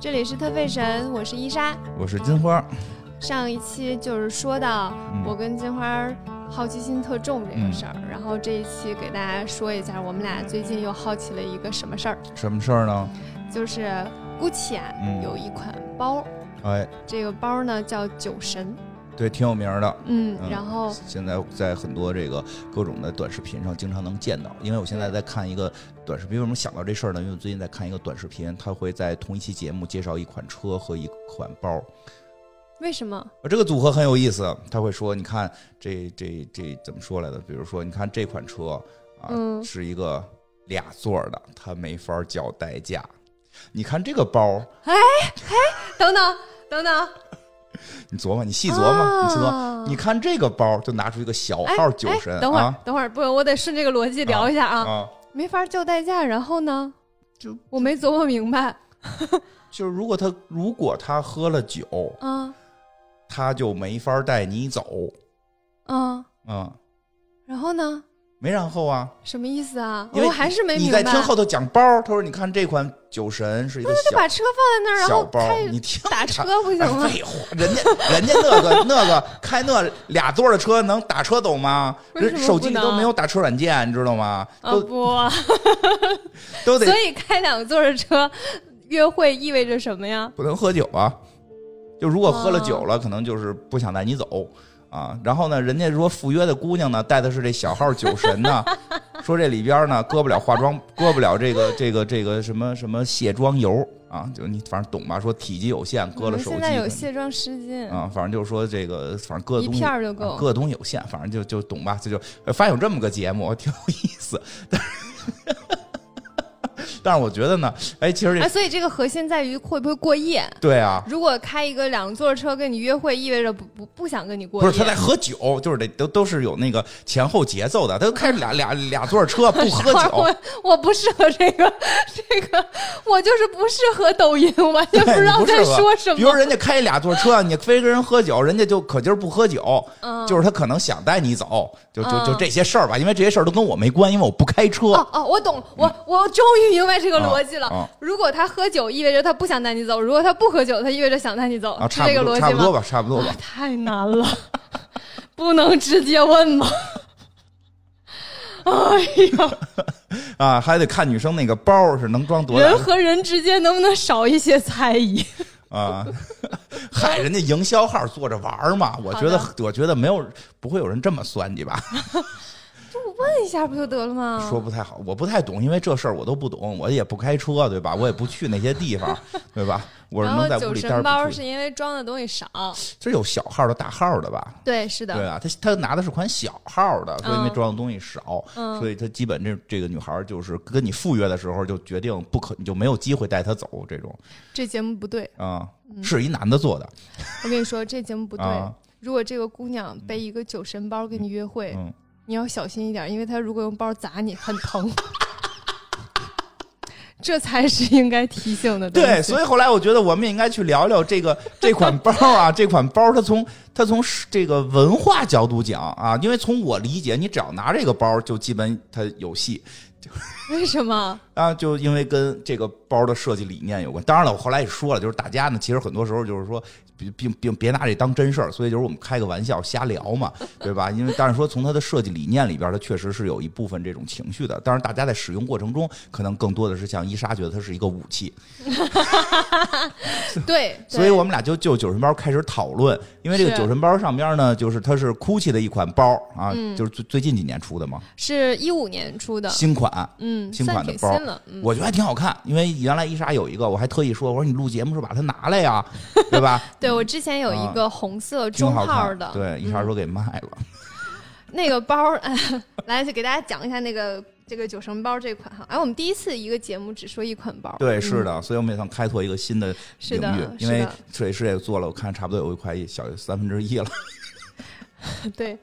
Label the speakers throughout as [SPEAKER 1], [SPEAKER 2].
[SPEAKER 1] 这里是特费神，我是伊莎。
[SPEAKER 2] 我是金花，
[SPEAKER 1] 上一期就是说到
[SPEAKER 2] 嗯。
[SPEAKER 1] 我跟金花好奇心特重这个事儿，然后这一期给大家说一下，我们俩最近又好奇了一个什么事儿，
[SPEAKER 2] 什么事儿呢？
[SPEAKER 1] 就是 GUCCI 啊、
[SPEAKER 2] 嗯。
[SPEAKER 1] 有一款包，
[SPEAKER 2] 哎，
[SPEAKER 1] 这个包呢叫酒神，
[SPEAKER 2] 对，挺有名的。
[SPEAKER 1] 嗯，
[SPEAKER 2] 嗯
[SPEAKER 1] 然后
[SPEAKER 2] 现在在很多这个各种的短视频上经常能见到，因为我现在在看一个短视频。为什么想到这事儿呢？因为我最近在看一个短视频，他会在同一期节目介绍一款车和一款包。
[SPEAKER 1] 为什么？
[SPEAKER 2] 呃这个组合很有意思，他会说，你看这这这怎么说来的？比如说，你看这款车啊，
[SPEAKER 1] 嗯
[SPEAKER 2] 是一个俩座的，它没法叫代驾。你看这个包，哎哎
[SPEAKER 1] 等等等等，
[SPEAKER 2] 你琢磨，你细琢磨，你细琢磨。
[SPEAKER 1] 啊
[SPEAKER 2] 你看这个包，就拿出一个小
[SPEAKER 1] 哎
[SPEAKER 2] 号酒神
[SPEAKER 1] 哎等会儿、
[SPEAKER 2] 啊。
[SPEAKER 1] 等会儿，不，我得顺这个逻辑聊一下啊，
[SPEAKER 2] 啊，
[SPEAKER 1] 没法叫代驾，然后呢？
[SPEAKER 2] 就
[SPEAKER 1] 我没琢磨明白。
[SPEAKER 2] 就是如果他如果他喝了酒，
[SPEAKER 1] 嗯
[SPEAKER 2] 他就没法带你走，
[SPEAKER 1] 嗯，
[SPEAKER 2] 嗯，
[SPEAKER 1] 然后呢？
[SPEAKER 2] 没然后啊。
[SPEAKER 1] 什么意思啊？
[SPEAKER 2] 因为
[SPEAKER 1] 我还是没
[SPEAKER 2] 你
[SPEAKER 1] 明白。
[SPEAKER 2] 在听后头讲包，他说你看这款酒神是一个小
[SPEAKER 1] 就把车放在那儿，然
[SPEAKER 2] 小包
[SPEAKER 1] 后，
[SPEAKER 2] 你听
[SPEAKER 1] 打车不行
[SPEAKER 2] 哎
[SPEAKER 1] 吗？
[SPEAKER 2] 废话，人家人家那个 那个开那俩座的车能打车走吗？人手机里都没有打车软件，你知道吗？
[SPEAKER 1] 啊
[SPEAKER 2] 都
[SPEAKER 1] 不，
[SPEAKER 2] 都得
[SPEAKER 1] 所以开两座的车约会意味着什么呀？
[SPEAKER 2] 不能喝酒啊。就如果喝了
[SPEAKER 1] 哦
[SPEAKER 2] 酒了，可能就是不想带你走啊。然后呢，人家说赴约的姑娘呢，带的是这小号酒神呢，说这里边呢搁不了化妆，搁不了这个这个这个什么什么卸妆油啊，就你反正懂吧？说体积有限，搁了手机
[SPEAKER 1] 现在有卸妆湿巾，
[SPEAKER 2] 啊，反正就是说这个，反正搁的东西
[SPEAKER 1] 片儿就够
[SPEAKER 2] 啊。各东西有限，反正就就懂吧，这就呃发现有这么个节目，挺有意思。但是，但是我觉得呢，哎，其实这、
[SPEAKER 1] 哎，所以这个核心在于会不会过夜。
[SPEAKER 2] 对啊，
[SPEAKER 1] 如果开一个两座车跟你约会，意味着不不不想跟你过夜。
[SPEAKER 2] 不是他在喝酒，就是得都都是有那个前后节奏的。他都开俩俩俩座车不 喝酒，
[SPEAKER 1] 我我不适合这个，这个我就是不适合抖音，我完全不知道在说什么。
[SPEAKER 2] 比如人家开俩座车，你非跟人喝酒，人家就可劲儿不喝酒，
[SPEAKER 1] 嗯
[SPEAKER 2] 就是他可能想带你走，就就就
[SPEAKER 1] 嗯
[SPEAKER 2] 这些事儿吧。因为这些事儿都跟我没关，因为我不开车。
[SPEAKER 1] 哦哦，我懂，我我终于明白这个逻辑了。如果他喝酒，意味着他不想带你走；如果他不喝酒，他意味着想带你走，
[SPEAKER 2] 啊，
[SPEAKER 1] 是这个逻辑吗？
[SPEAKER 2] 差不多吧，差不多吧。
[SPEAKER 1] 太难了，不能直接问吗？哎呀，
[SPEAKER 2] 啊，还得看女生那个包是能装多少
[SPEAKER 1] 人和人之间能不能少一些猜疑？
[SPEAKER 2] 啊？嗨，人家营销号做着玩嘛，我觉得我觉得没有不会有人这么算计吧？
[SPEAKER 1] 问一下不就得了吗？
[SPEAKER 2] 说不太好，我不太懂，因为这事儿我都不懂，我也不开车，对吧？我也不去那些地方，对吧？我是能在屋里待
[SPEAKER 1] 神包。是因为装的东西少，
[SPEAKER 2] 这有小号的、大号的吧？
[SPEAKER 1] 对，是的，
[SPEAKER 2] 对啊，他他拿的是款小号的，所以因为
[SPEAKER 1] 嗯
[SPEAKER 2] 装的东西少，
[SPEAKER 1] 嗯
[SPEAKER 2] 所以他基本这这个女孩就是跟你赴约的时候就决定不可，你就没有机会带她走这种
[SPEAKER 1] 这节目不对。
[SPEAKER 2] 啊，是一男的做的
[SPEAKER 1] 我跟你说，这节目不对。
[SPEAKER 2] 啊，
[SPEAKER 1] 如果这个姑娘背一个酒神包跟你约会，
[SPEAKER 2] 嗯。
[SPEAKER 1] 你要小心一点，因为他如果用包砸你，很疼。这才是应该提醒的。
[SPEAKER 2] 对，所以后来我觉得我们也应该去聊聊这个 这款包啊，这款包它从它从这个文化角度讲啊，因为从我理解，你只要拿这个包，就基本它有戏
[SPEAKER 1] 为什么？
[SPEAKER 2] 啊，就因为跟这个包的设计理念有关。当然了，我后来也说了，就是大家呢，其实很多时候就是说，并并并别拿这当真事儿，所以就是我们开个玩笑瞎聊嘛，对吧？因为但是说从它的设计理念里边，它确实是有一部分这种情绪的。当然，大家在使用过程中，可能更多的是像伊莎觉得它是一个武器，
[SPEAKER 1] 对，
[SPEAKER 2] 所以我们俩就就酒神包开始讨论，因为这个
[SPEAKER 1] 是
[SPEAKER 2] 酒神包上边呢，就是它是 GUCCI 的一款包啊，
[SPEAKER 1] 嗯
[SPEAKER 2] 就是最最近几年出的嘛，
[SPEAKER 1] 是一五年出的，
[SPEAKER 2] 新款，
[SPEAKER 1] 嗯，
[SPEAKER 2] 新款的包我觉得还挺好看。因为原来伊莎有一个，我还特意说，我说你录节目时候把它拿来呀，对吧？
[SPEAKER 1] 对我之前有一个红色中号的，
[SPEAKER 2] 对，伊莎
[SPEAKER 1] 嗯
[SPEAKER 2] 说给卖了，
[SPEAKER 1] 那个包，哎，来就给大家讲一下那个这个酒神包这款哈。哎，我们第一次一个节目只说一款包，
[SPEAKER 2] 对，
[SPEAKER 1] 嗯。
[SPEAKER 2] 是的，所以我们也算开拓一个新的领域，因为
[SPEAKER 1] 是的。
[SPEAKER 2] 水师也做了，我看差不多有一块小三分之一了，
[SPEAKER 1] 对，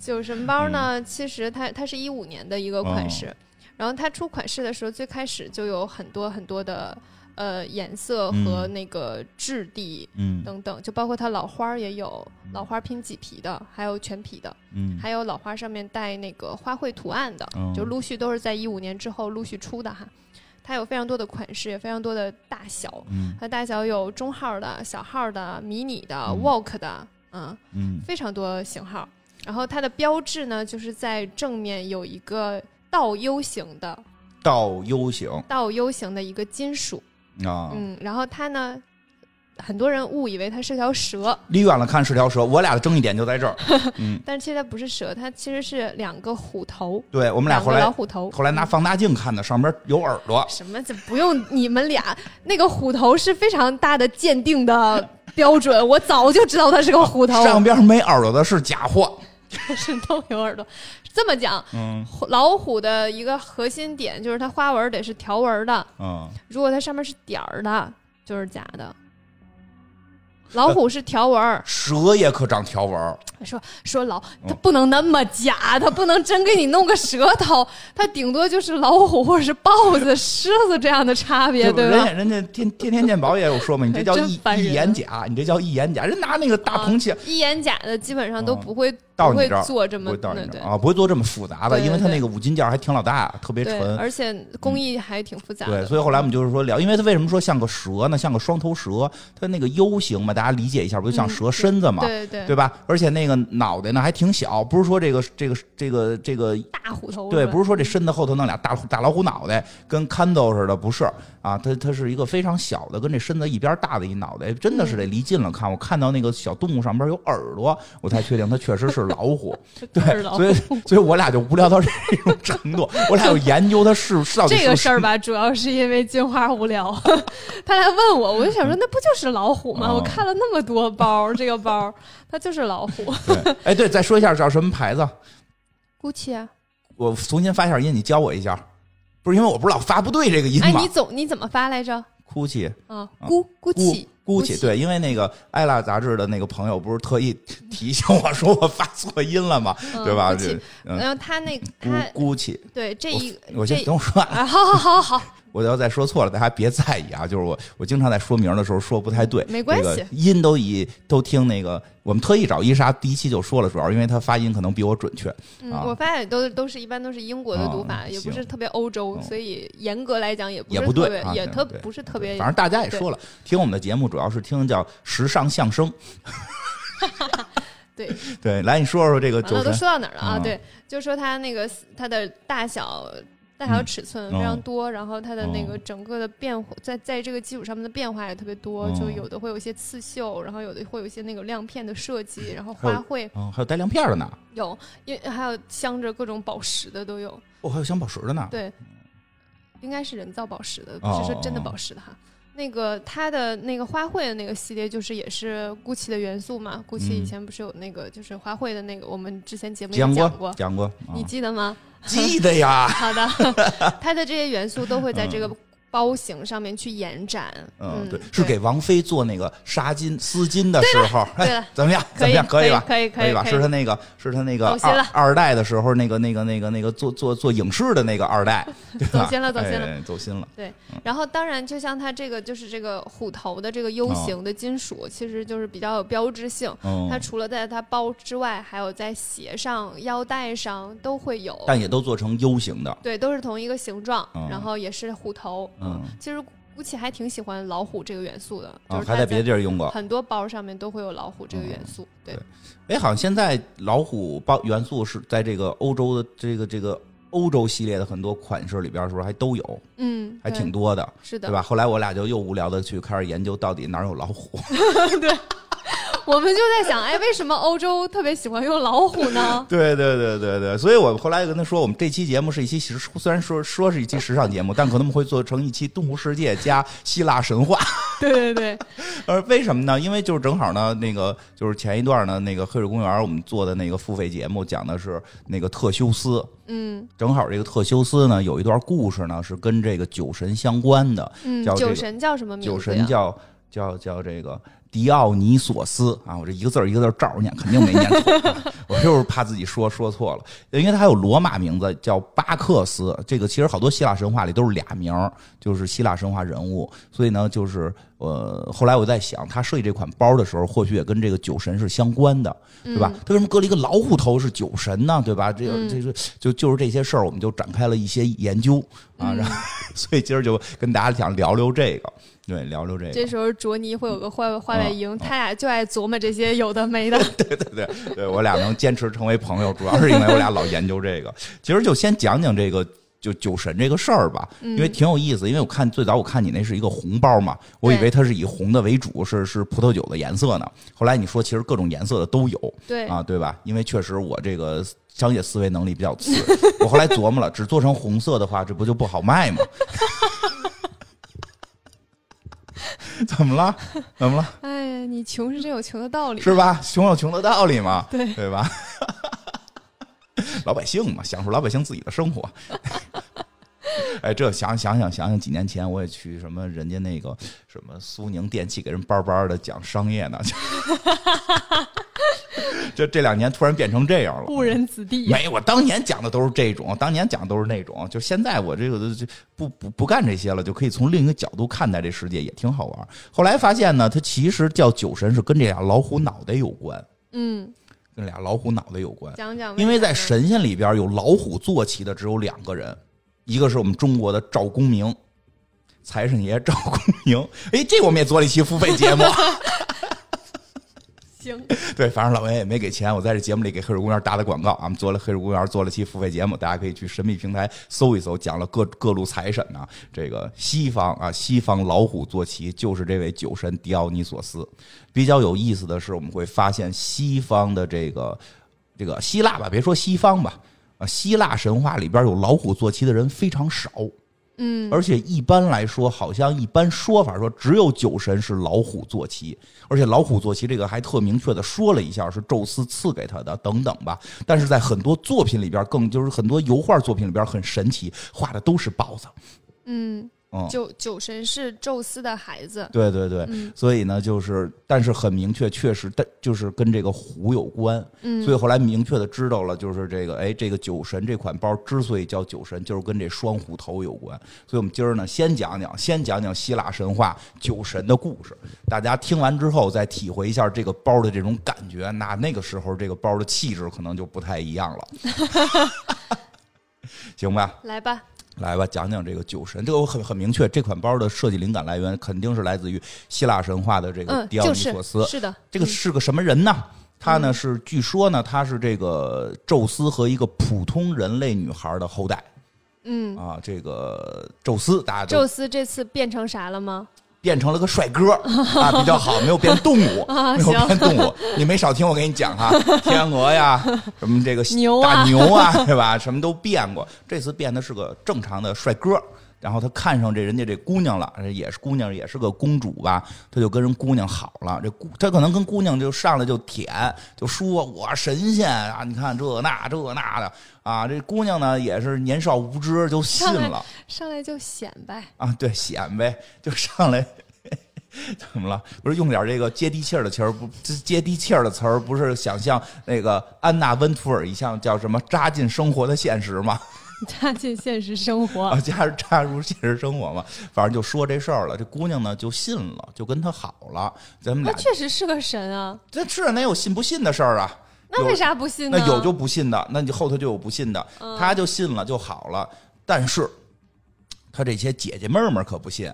[SPEAKER 1] 酒神包
[SPEAKER 2] 嗯。
[SPEAKER 1] 呢，其实它它是一五年的一个款式，然后它出款式的时候，最开始就有很多很多的呃颜色和
[SPEAKER 2] 嗯
[SPEAKER 1] 那个质地
[SPEAKER 2] 嗯。
[SPEAKER 1] 等等，就包括它老花儿也有老花拼麂皮的，还有全皮的，
[SPEAKER 2] 嗯。
[SPEAKER 1] 还有老花上面带那个花卉图案的，
[SPEAKER 2] 嗯
[SPEAKER 1] 就陆续都是在一五年之后陆续出的哈。它有非常多的款式，也非常多的大小。
[SPEAKER 2] 嗯。
[SPEAKER 1] 它大小有中号的、小号的、迷你的、
[SPEAKER 2] 嗯。
[SPEAKER 1] Walk 的，嗯，
[SPEAKER 2] 嗯。
[SPEAKER 1] 非常多型号。然后它的标志呢，就是在正面有一个倒 U 型的
[SPEAKER 2] 倒 U 型
[SPEAKER 1] 倒 U 型的一个金属，
[SPEAKER 2] 啊，
[SPEAKER 1] 嗯，然后它呢，很多人误以为它是条蛇，
[SPEAKER 2] 离远了看是条蛇，我俩的争议点就在这儿。嗯，
[SPEAKER 1] 但其实它不是蛇，它其实是两个虎头，
[SPEAKER 2] 对我们俩后来
[SPEAKER 1] 老虎头。
[SPEAKER 2] 后来拿放大镜看的，上边有耳朵。
[SPEAKER 1] 什么？这不用你们俩，那个虎头是非常大的鉴定的标准，我早就知道它是个虎头，
[SPEAKER 2] 上边没耳朵的是假货。
[SPEAKER 1] 是都有耳朵。这么讲，
[SPEAKER 2] 嗯
[SPEAKER 1] 老虎的一个核心点就是它花纹得是条纹的，
[SPEAKER 2] 嗯，
[SPEAKER 1] 如果它上面是点儿的，就是假的。老虎是条纹儿，
[SPEAKER 2] 蛇也可长条纹儿。
[SPEAKER 1] 说说老，它
[SPEAKER 2] 嗯
[SPEAKER 1] 不能那么假，它不能真给你弄个蛇头，它顶多就是老虎或者是豹子、狮子这样的差别，对吧
[SPEAKER 2] 人家？人家天天天鉴宝也有说嘛，你这 叫一一眼假，你这叫一眼假，人拿那个大铜器。
[SPEAKER 1] 一眼假的基本上都不会
[SPEAKER 2] 到你这儿
[SPEAKER 1] 做这么
[SPEAKER 2] 不会到你
[SPEAKER 1] 对对
[SPEAKER 2] 这儿啊，不会做这么复杂的，
[SPEAKER 1] 对对
[SPEAKER 2] 因为它那个五金件还挺老大，特别
[SPEAKER 1] 对，
[SPEAKER 2] 沉。
[SPEAKER 1] 而且工艺还挺复杂的。
[SPEAKER 2] 对，所以后来我们就是说聊，因为它为什么说像个蛇呢？像个双头蛇，它那个 U 型嘛，大家理解一下，不就像
[SPEAKER 1] 嗯
[SPEAKER 2] 蛇身子嘛，
[SPEAKER 1] 对对
[SPEAKER 2] 对吧？而且那个脑袋呢还挺小，不是说这个这个这个这个
[SPEAKER 1] 大虎头
[SPEAKER 2] 对，不是说这身子后头弄俩大大老虎脑袋，跟看斗似的，不是啊，它它是一个非常小的，跟这身子一边大的一脑袋，真的是得离近了看。我看到那个小动物上边有耳朵，我才确定它确实是老虎。对所以所以我俩就无聊到这种程度，我俩有研究它是是到底是不是
[SPEAKER 1] 这个事儿吧，主要是因为金花无聊，他来问我，我就想说，那不就是老虎吗？
[SPEAKER 2] 哦
[SPEAKER 1] 我看了那么多包，这个包它就是老虎。
[SPEAKER 2] 哎，对，再说一下叫什么牌子
[SPEAKER 1] ？Gucci 啊，
[SPEAKER 2] 我重新发一下音，你教我一下。不是因为我不知道发不对这个音
[SPEAKER 1] 哎，
[SPEAKER 2] 嘛
[SPEAKER 1] 你总你怎么发来着？
[SPEAKER 2] 哭泣。
[SPEAKER 1] 啊
[SPEAKER 2] 啊
[SPEAKER 1] ，Gu Gucci
[SPEAKER 2] 姑且对，因为那个艾拉杂志的那个朋友不是特意 提醒我说我发错音了嘛，
[SPEAKER 1] 嗯
[SPEAKER 2] 对吧
[SPEAKER 1] 然后他那他
[SPEAKER 2] 姑姑且，
[SPEAKER 1] 对这一
[SPEAKER 2] 我先
[SPEAKER 1] 这
[SPEAKER 2] 等我说完，
[SPEAKER 1] 啊，好好好好，
[SPEAKER 2] 我要再说错了，大家别在意啊。就是我我经常在说名的时候说不太对，
[SPEAKER 1] 没关系
[SPEAKER 2] 这个音都以都听那个，我们特意找伊莎第一期就说了，主要因为她发音可能比我准确。
[SPEAKER 1] 嗯
[SPEAKER 2] 啊，
[SPEAKER 1] 我发现都都是一般都是英国的读法，也不是特别欧洲，
[SPEAKER 2] 嗯
[SPEAKER 1] 所以严格来讲也不
[SPEAKER 2] 也不对
[SPEAKER 1] 也特不是特别
[SPEAKER 2] 反正大家也说了，听我们的节目主要是听叫时尚相声。
[SPEAKER 1] 对。
[SPEAKER 2] 对，来你说说这个
[SPEAKER 1] 完了，都说到哪儿了啊？
[SPEAKER 2] 嗯
[SPEAKER 1] 对，就说它那个它的大小。大小
[SPEAKER 2] 嗯
[SPEAKER 1] 尺寸非常
[SPEAKER 2] 哦
[SPEAKER 1] 多，然后它的那
[SPEAKER 2] 哦
[SPEAKER 1] 个整个的变化，在在这个基础上面的变化也特别多，
[SPEAKER 2] 哦
[SPEAKER 1] 就有的会有一些刺绣，然后有的会有一些那个亮片的设计，然后花卉
[SPEAKER 2] 嗯，还有带亮片的呢，
[SPEAKER 1] 有，因为还有镶着各种宝石的都有，
[SPEAKER 2] 哦，还有镶宝石的呢。
[SPEAKER 1] 对，应该是人造宝石的，不
[SPEAKER 2] 哦
[SPEAKER 1] 是说真的宝石的哈。那个它的那个花卉的那个系列，就是也是 GUCCI 的元素嘛。GUCCI 以前不是有那个就是花卉的那个，我们之前节目也
[SPEAKER 2] 讲
[SPEAKER 1] 讲
[SPEAKER 2] 过，讲过，啊
[SPEAKER 1] 你记得吗？
[SPEAKER 2] 记得呀。
[SPEAKER 1] 好的，它的这些元素都会在这个包型上面去延展。
[SPEAKER 2] 嗯，对，是给王菲做那个纱巾、丝巾的时候，哎，怎么样？怎么样？可以吧？
[SPEAKER 1] 可以可以
[SPEAKER 2] 以吧？是他那个，是他那个二
[SPEAKER 1] 走心了
[SPEAKER 2] 二代的时候，那个那个那个那个做做做影视的那个二代，对
[SPEAKER 1] 走心了走心了
[SPEAKER 2] 哎走心了。
[SPEAKER 1] 对然后当然，就像它这个就是这个虎头的这个 U 型的金属，其实就是比较有标志性。
[SPEAKER 2] 嗯
[SPEAKER 1] 它，除了在它包之外，还有在鞋上、腰带上都会有。
[SPEAKER 2] 但也都做成 U 型的。
[SPEAKER 1] 对，都是同一个形状，
[SPEAKER 2] 嗯
[SPEAKER 1] 然后也是虎头。
[SPEAKER 2] 嗯，
[SPEAKER 1] 其实 GUCCI 还挺喜欢老虎这个元素的，就
[SPEAKER 2] 啊，
[SPEAKER 1] 是它
[SPEAKER 2] 还在别的地儿用过。
[SPEAKER 1] 很多包上面都会有老虎这个元素。对
[SPEAKER 2] 对，哎，好像现在老虎包元素是在这个欧洲的这个这个欧洲系列的很多款式里边，是不是还都有？
[SPEAKER 1] 嗯，
[SPEAKER 2] 还挺多的，
[SPEAKER 1] 是的
[SPEAKER 2] 对。吧？后来我俩就又无聊的去开始研究到底哪儿有老虎。
[SPEAKER 1] 我们就在想，哎，为什么欧洲特别喜欢用老虎呢？
[SPEAKER 2] 对对对对对，所以我后来跟他说，我们这期节目是一期时，虽然说说是一期时尚节目，但可能我们会做成一期动物世界加希腊神话。
[SPEAKER 1] 对 对对，
[SPEAKER 2] 呃，为什么呢？因为就是正好呢，那个就是前一段呢，那个黑水公园我们做的那个付费节目，讲的是那个特修斯。
[SPEAKER 1] 嗯
[SPEAKER 2] 正好这个特修斯呢，有一段故事呢，是跟这个酒神相关的。
[SPEAKER 1] 嗯，
[SPEAKER 2] 叫这个
[SPEAKER 1] 酒神叫什么名字？
[SPEAKER 2] 酒神叫叫叫这个迪奥尼索斯啊，我这一个字儿一个字儿照着念，肯定没念错、啊 我就是怕自己说说错了，因为他还有罗马名字叫巴克斯，这个其实好多希腊神话里都是俩名儿，就是希腊神话人物，所以呢，就是呃，后来我在想，他设计这款包的时候，或许也跟这个酒神是相关的，对吧？他为什么搁了一个老虎头是酒神呢？对吧？这个这个就就是这些事儿，我们就展开了一些研究啊，然后 所以今儿就跟大家想聊聊这个。对，聊聊这个。
[SPEAKER 1] 这时候卓尼会有个坏坏外营，他俩就爱琢磨这些有的没的。
[SPEAKER 2] 对对对对，我俩能坚持成为朋友，主要是因为我俩老研究这个。其实就先讲讲这个就酒神这个事儿吧，因为挺有意思。因为我看最早我看你那是一个红包嘛，我以为它是以红的为主，是是葡萄酒的颜色呢。后来你说其实各种颜色的都有，
[SPEAKER 1] 对
[SPEAKER 2] 啊，对吧？因为确实我这个商业思维能力比较次，我后来琢磨了，只做成红色的话，这不就不好卖吗？怎么了？怎么了？
[SPEAKER 1] 哎呀，你穷是真有穷的道理，
[SPEAKER 2] 是吧？穷有穷的道理嘛，
[SPEAKER 1] 对
[SPEAKER 2] 对吧？老百姓嘛，享受老百姓自己的生活。哎，这想想想想想，几年前我也去什么人家那个什么苏宁电器给人班班的讲商业呢，这这两年突然变成这样了。
[SPEAKER 1] 误人子弟。
[SPEAKER 2] 没，我当年讲的都是这种，当年讲的都是那种，就现在我这个就不不不干这些了，就可以从另一个角度看待这世界，也挺好玩。后来发现呢，它其实叫酒神是跟这俩老虎脑袋有关，
[SPEAKER 1] 嗯，
[SPEAKER 2] 跟俩老虎脑袋有关。
[SPEAKER 1] 讲讲，
[SPEAKER 2] 因为在神仙里边有老虎坐骑的只有两个人，一个是我们中国的赵公明，财神爷赵公明。哎，这我们也做了一期付费节目。
[SPEAKER 1] 行，
[SPEAKER 2] 对，反正老爷也没给钱，我在这节目里给黑水公园打的广告。俺们做了黑水公园做了期付费节目，大家可以去神秘平台搜一搜，讲了各各路财神呢。这个西方啊，西方老虎坐骑就是这位酒神狄奥尼索斯。比较有意思的是，我们会发现西方的这个这个希腊吧，别说西方吧，啊，希腊神话里边有老虎坐骑的人非常少。
[SPEAKER 1] 嗯，
[SPEAKER 2] 而且一般来说，好像一般说法说只有酒神是老虎坐骑，而且老虎坐骑这个还特明确的说了一下是宙斯赐给他的等等吧。但是在很多作品里边，更就是很多油画作品里边很神奇，画的都是豹子。
[SPEAKER 1] 嗯，
[SPEAKER 2] 嗯，
[SPEAKER 1] 酒酒神是宙斯的孩子，
[SPEAKER 2] 对对对，
[SPEAKER 1] 嗯
[SPEAKER 2] 所以呢，就是但是很明确，确实，但就是跟这个虎有关。
[SPEAKER 1] 嗯
[SPEAKER 2] 所以后来明确的知道了，就是这个，哎，这个酒神这款包之所以叫酒神，就是跟这双虎头有关。所以我们今儿呢，先讲讲，先讲讲希腊神话酒神的故事。大家听完之后，再体会一下这个包的这种感觉，那那个时候这个包的气质可能就不太一样了，行吧？
[SPEAKER 1] 来吧，
[SPEAKER 2] 来吧，讲讲这个酒神。这个我很很明确，这款包的设计灵感来源肯定是来自于希腊神话的这个
[SPEAKER 1] 嗯，
[SPEAKER 2] 狄奥尼索斯。
[SPEAKER 1] 是的，
[SPEAKER 2] 这个是个什么人呢？他呢是据说呢，他是这个宙斯和一个普通人类女孩的后代
[SPEAKER 1] 嗯，
[SPEAKER 2] 啊。这个宙斯大家都宙
[SPEAKER 1] 斯这次变成啥了吗？
[SPEAKER 2] 变成了个帅哥啊，比较好，没有变动物，
[SPEAKER 1] 啊
[SPEAKER 2] 没有变动物。你没少听我给你讲哈，天鹅呀，什么这个
[SPEAKER 1] 牛啊
[SPEAKER 2] 大牛啊，对吧？什么都变过。这次变的是个正常的帅哥。然后他看上这人家这姑娘了，也是姑娘，也是个公主吧，他就跟人姑娘好了。这姑他可能跟姑娘就上来就舔，就说我神仙啊，你看这那这那的啊。这姑娘呢也是年少无知，就信了。
[SPEAKER 1] 上来就显摆，
[SPEAKER 2] 啊，对，显摆就上来，怎么了？不是用点这个接地气儿的词儿，不接地气儿的词儿，不是想像那个安娜温图尔一样叫什么扎进生活的现实吗？
[SPEAKER 1] 扎进现实生活
[SPEAKER 2] 啊，。加入扎入现实生活嘛，反正就说这事儿了。这姑娘呢就信了，就跟他好了。咱们
[SPEAKER 1] 他
[SPEAKER 2] 俩
[SPEAKER 1] 确实是个神啊，
[SPEAKER 2] 这是哪有信不信的事儿啊？
[SPEAKER 1] 那为啥不信呢？
[SPEAKER 2] 那有就不信的，那你后头就有不信的，
[SPEAKER 1] 嗯
[SPEAKER 2] 他就信了就好了。但是他这些姐姐妹妹可不信，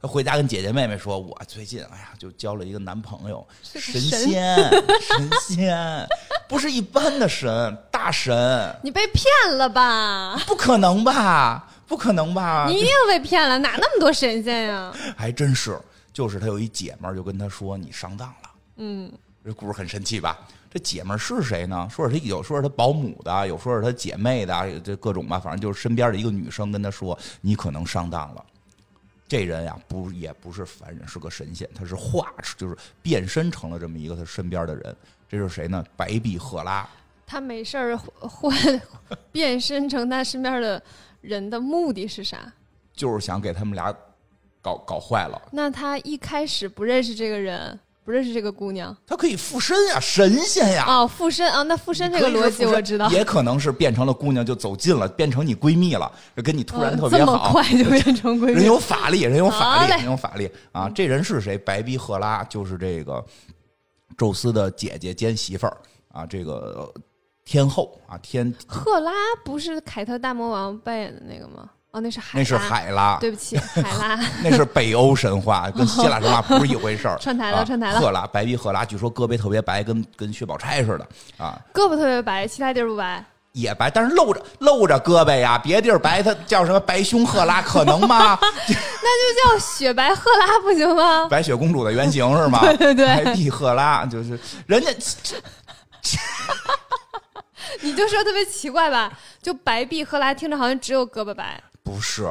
[SPEAKER 2] 他回家跟姐姐妹妹说：“我最近哎呀，就交了一个男朋友，神仙，神仙，不是一般的神，大神，
[SPEAKER 1] 你被骗了吧？
[SPEAKER 2] 不可能吧？不可能吧？
[SPEAKER 1] 你一定被骗了，哪那么多神仙呀？
[SPEAKER 2] 还真是，就是他有一姐们儿就跟他说：你上当了。”
[SPEAKER 1] 嗯，
[SPEAKER 2] 这故事很神奇吧？这姐们儿是谁呢？说是他有说是他保姆的，有说是他姐妹的，这各种吧，反正就是身边的一个女生跟他说：“你可能上当了。”这人呀，不也不是凡人，是个神仙，他是化，就是变身成了这么一个他身边的人。这是谁呢？白璧赫拉。
[SPEAKER 1] 他没事儿换变身成他身边的人的目的是啥？
[SPEAKER 2] 就是想给他们俩搞搞坏了。
[SPEAKER 1] 那他一开始不认识这个人，不认识这个姑娘。
[SPEAKER 2] 他可以附身呀，神仙呀。
[SPEAKER 1] 哦，附身啊，那附身这个逻辑我知道。
[SPEAKER 2] 也可能是变成了姑娘就走近了，变成你闺蜜了，跟你突然特别好，
[SPEAKER 1] 这么快就变成闺蜜。
[SPEAKER 2] 人有法力，人有法力，人有法力啊！这人是谁？白璧赫拉，就是这个宙斯的姐姐兼媳妇儿啊，这个天后啊，天
[SPEAKER 1] 赫拉不是凯特大魔王扮演的那个吗？哦，那是海，
[SPEAKER 2] 那是海拉。
[SPEAKER 1] 对不起，海拉。
[SPEAKER 2] 那是北欧神话，跟希腊神话不是一回事儿。
[SPEAKER 1] 串台了，串台了。
[SPEAKER 2] 赫拉，白皮赫拉，据说胳膊特别白，跟跟薛宝钗似的啊。
[SPEAKER 1] 胳膊特别白，其他地儿不白。
[SPEAKER 2] 也白，但是露着露着胳膊呀，别地儿白，它叫什么白胸赫拉？可能吗？
[SPEAKER 1] 那就叫雪白赫拉不行吗？
[SPEAKER 2] 白雪公主的原型是吗？
[SPEAKER 1] 对对对，
[SPEAKER 2] 白臂赫拉就是人家。
[SPEAKER 1] 你就说特别奇怪吧？就白臂赫拉听着好像只有胳膊白。
[SPEAKER 2] 不是，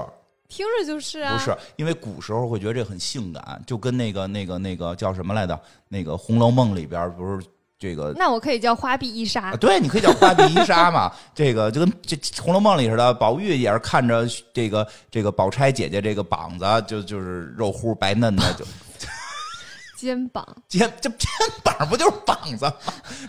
[SPEAKER 1] 听着就是啊，
[SPEAKER 2] 不是，因为古时候会觉得这很性感，就跟那个那个那个叫什么来着，那个《红楼梦》里边不是这个？
[SPEAKER 1] 那我可以叫花臂一纱，
[SPEAKER 2] 对，你可以叫花臂一纱嘛。这个就跟这《红楼梦》里似的，宝玉也是看着这个这个宝钗姐姐这个膀子，就就是肉乎白嫩的就。
[SPEAKER 1] 肩膀，
[SPEAKER 2] 肩这肩膀不就是膀子吗？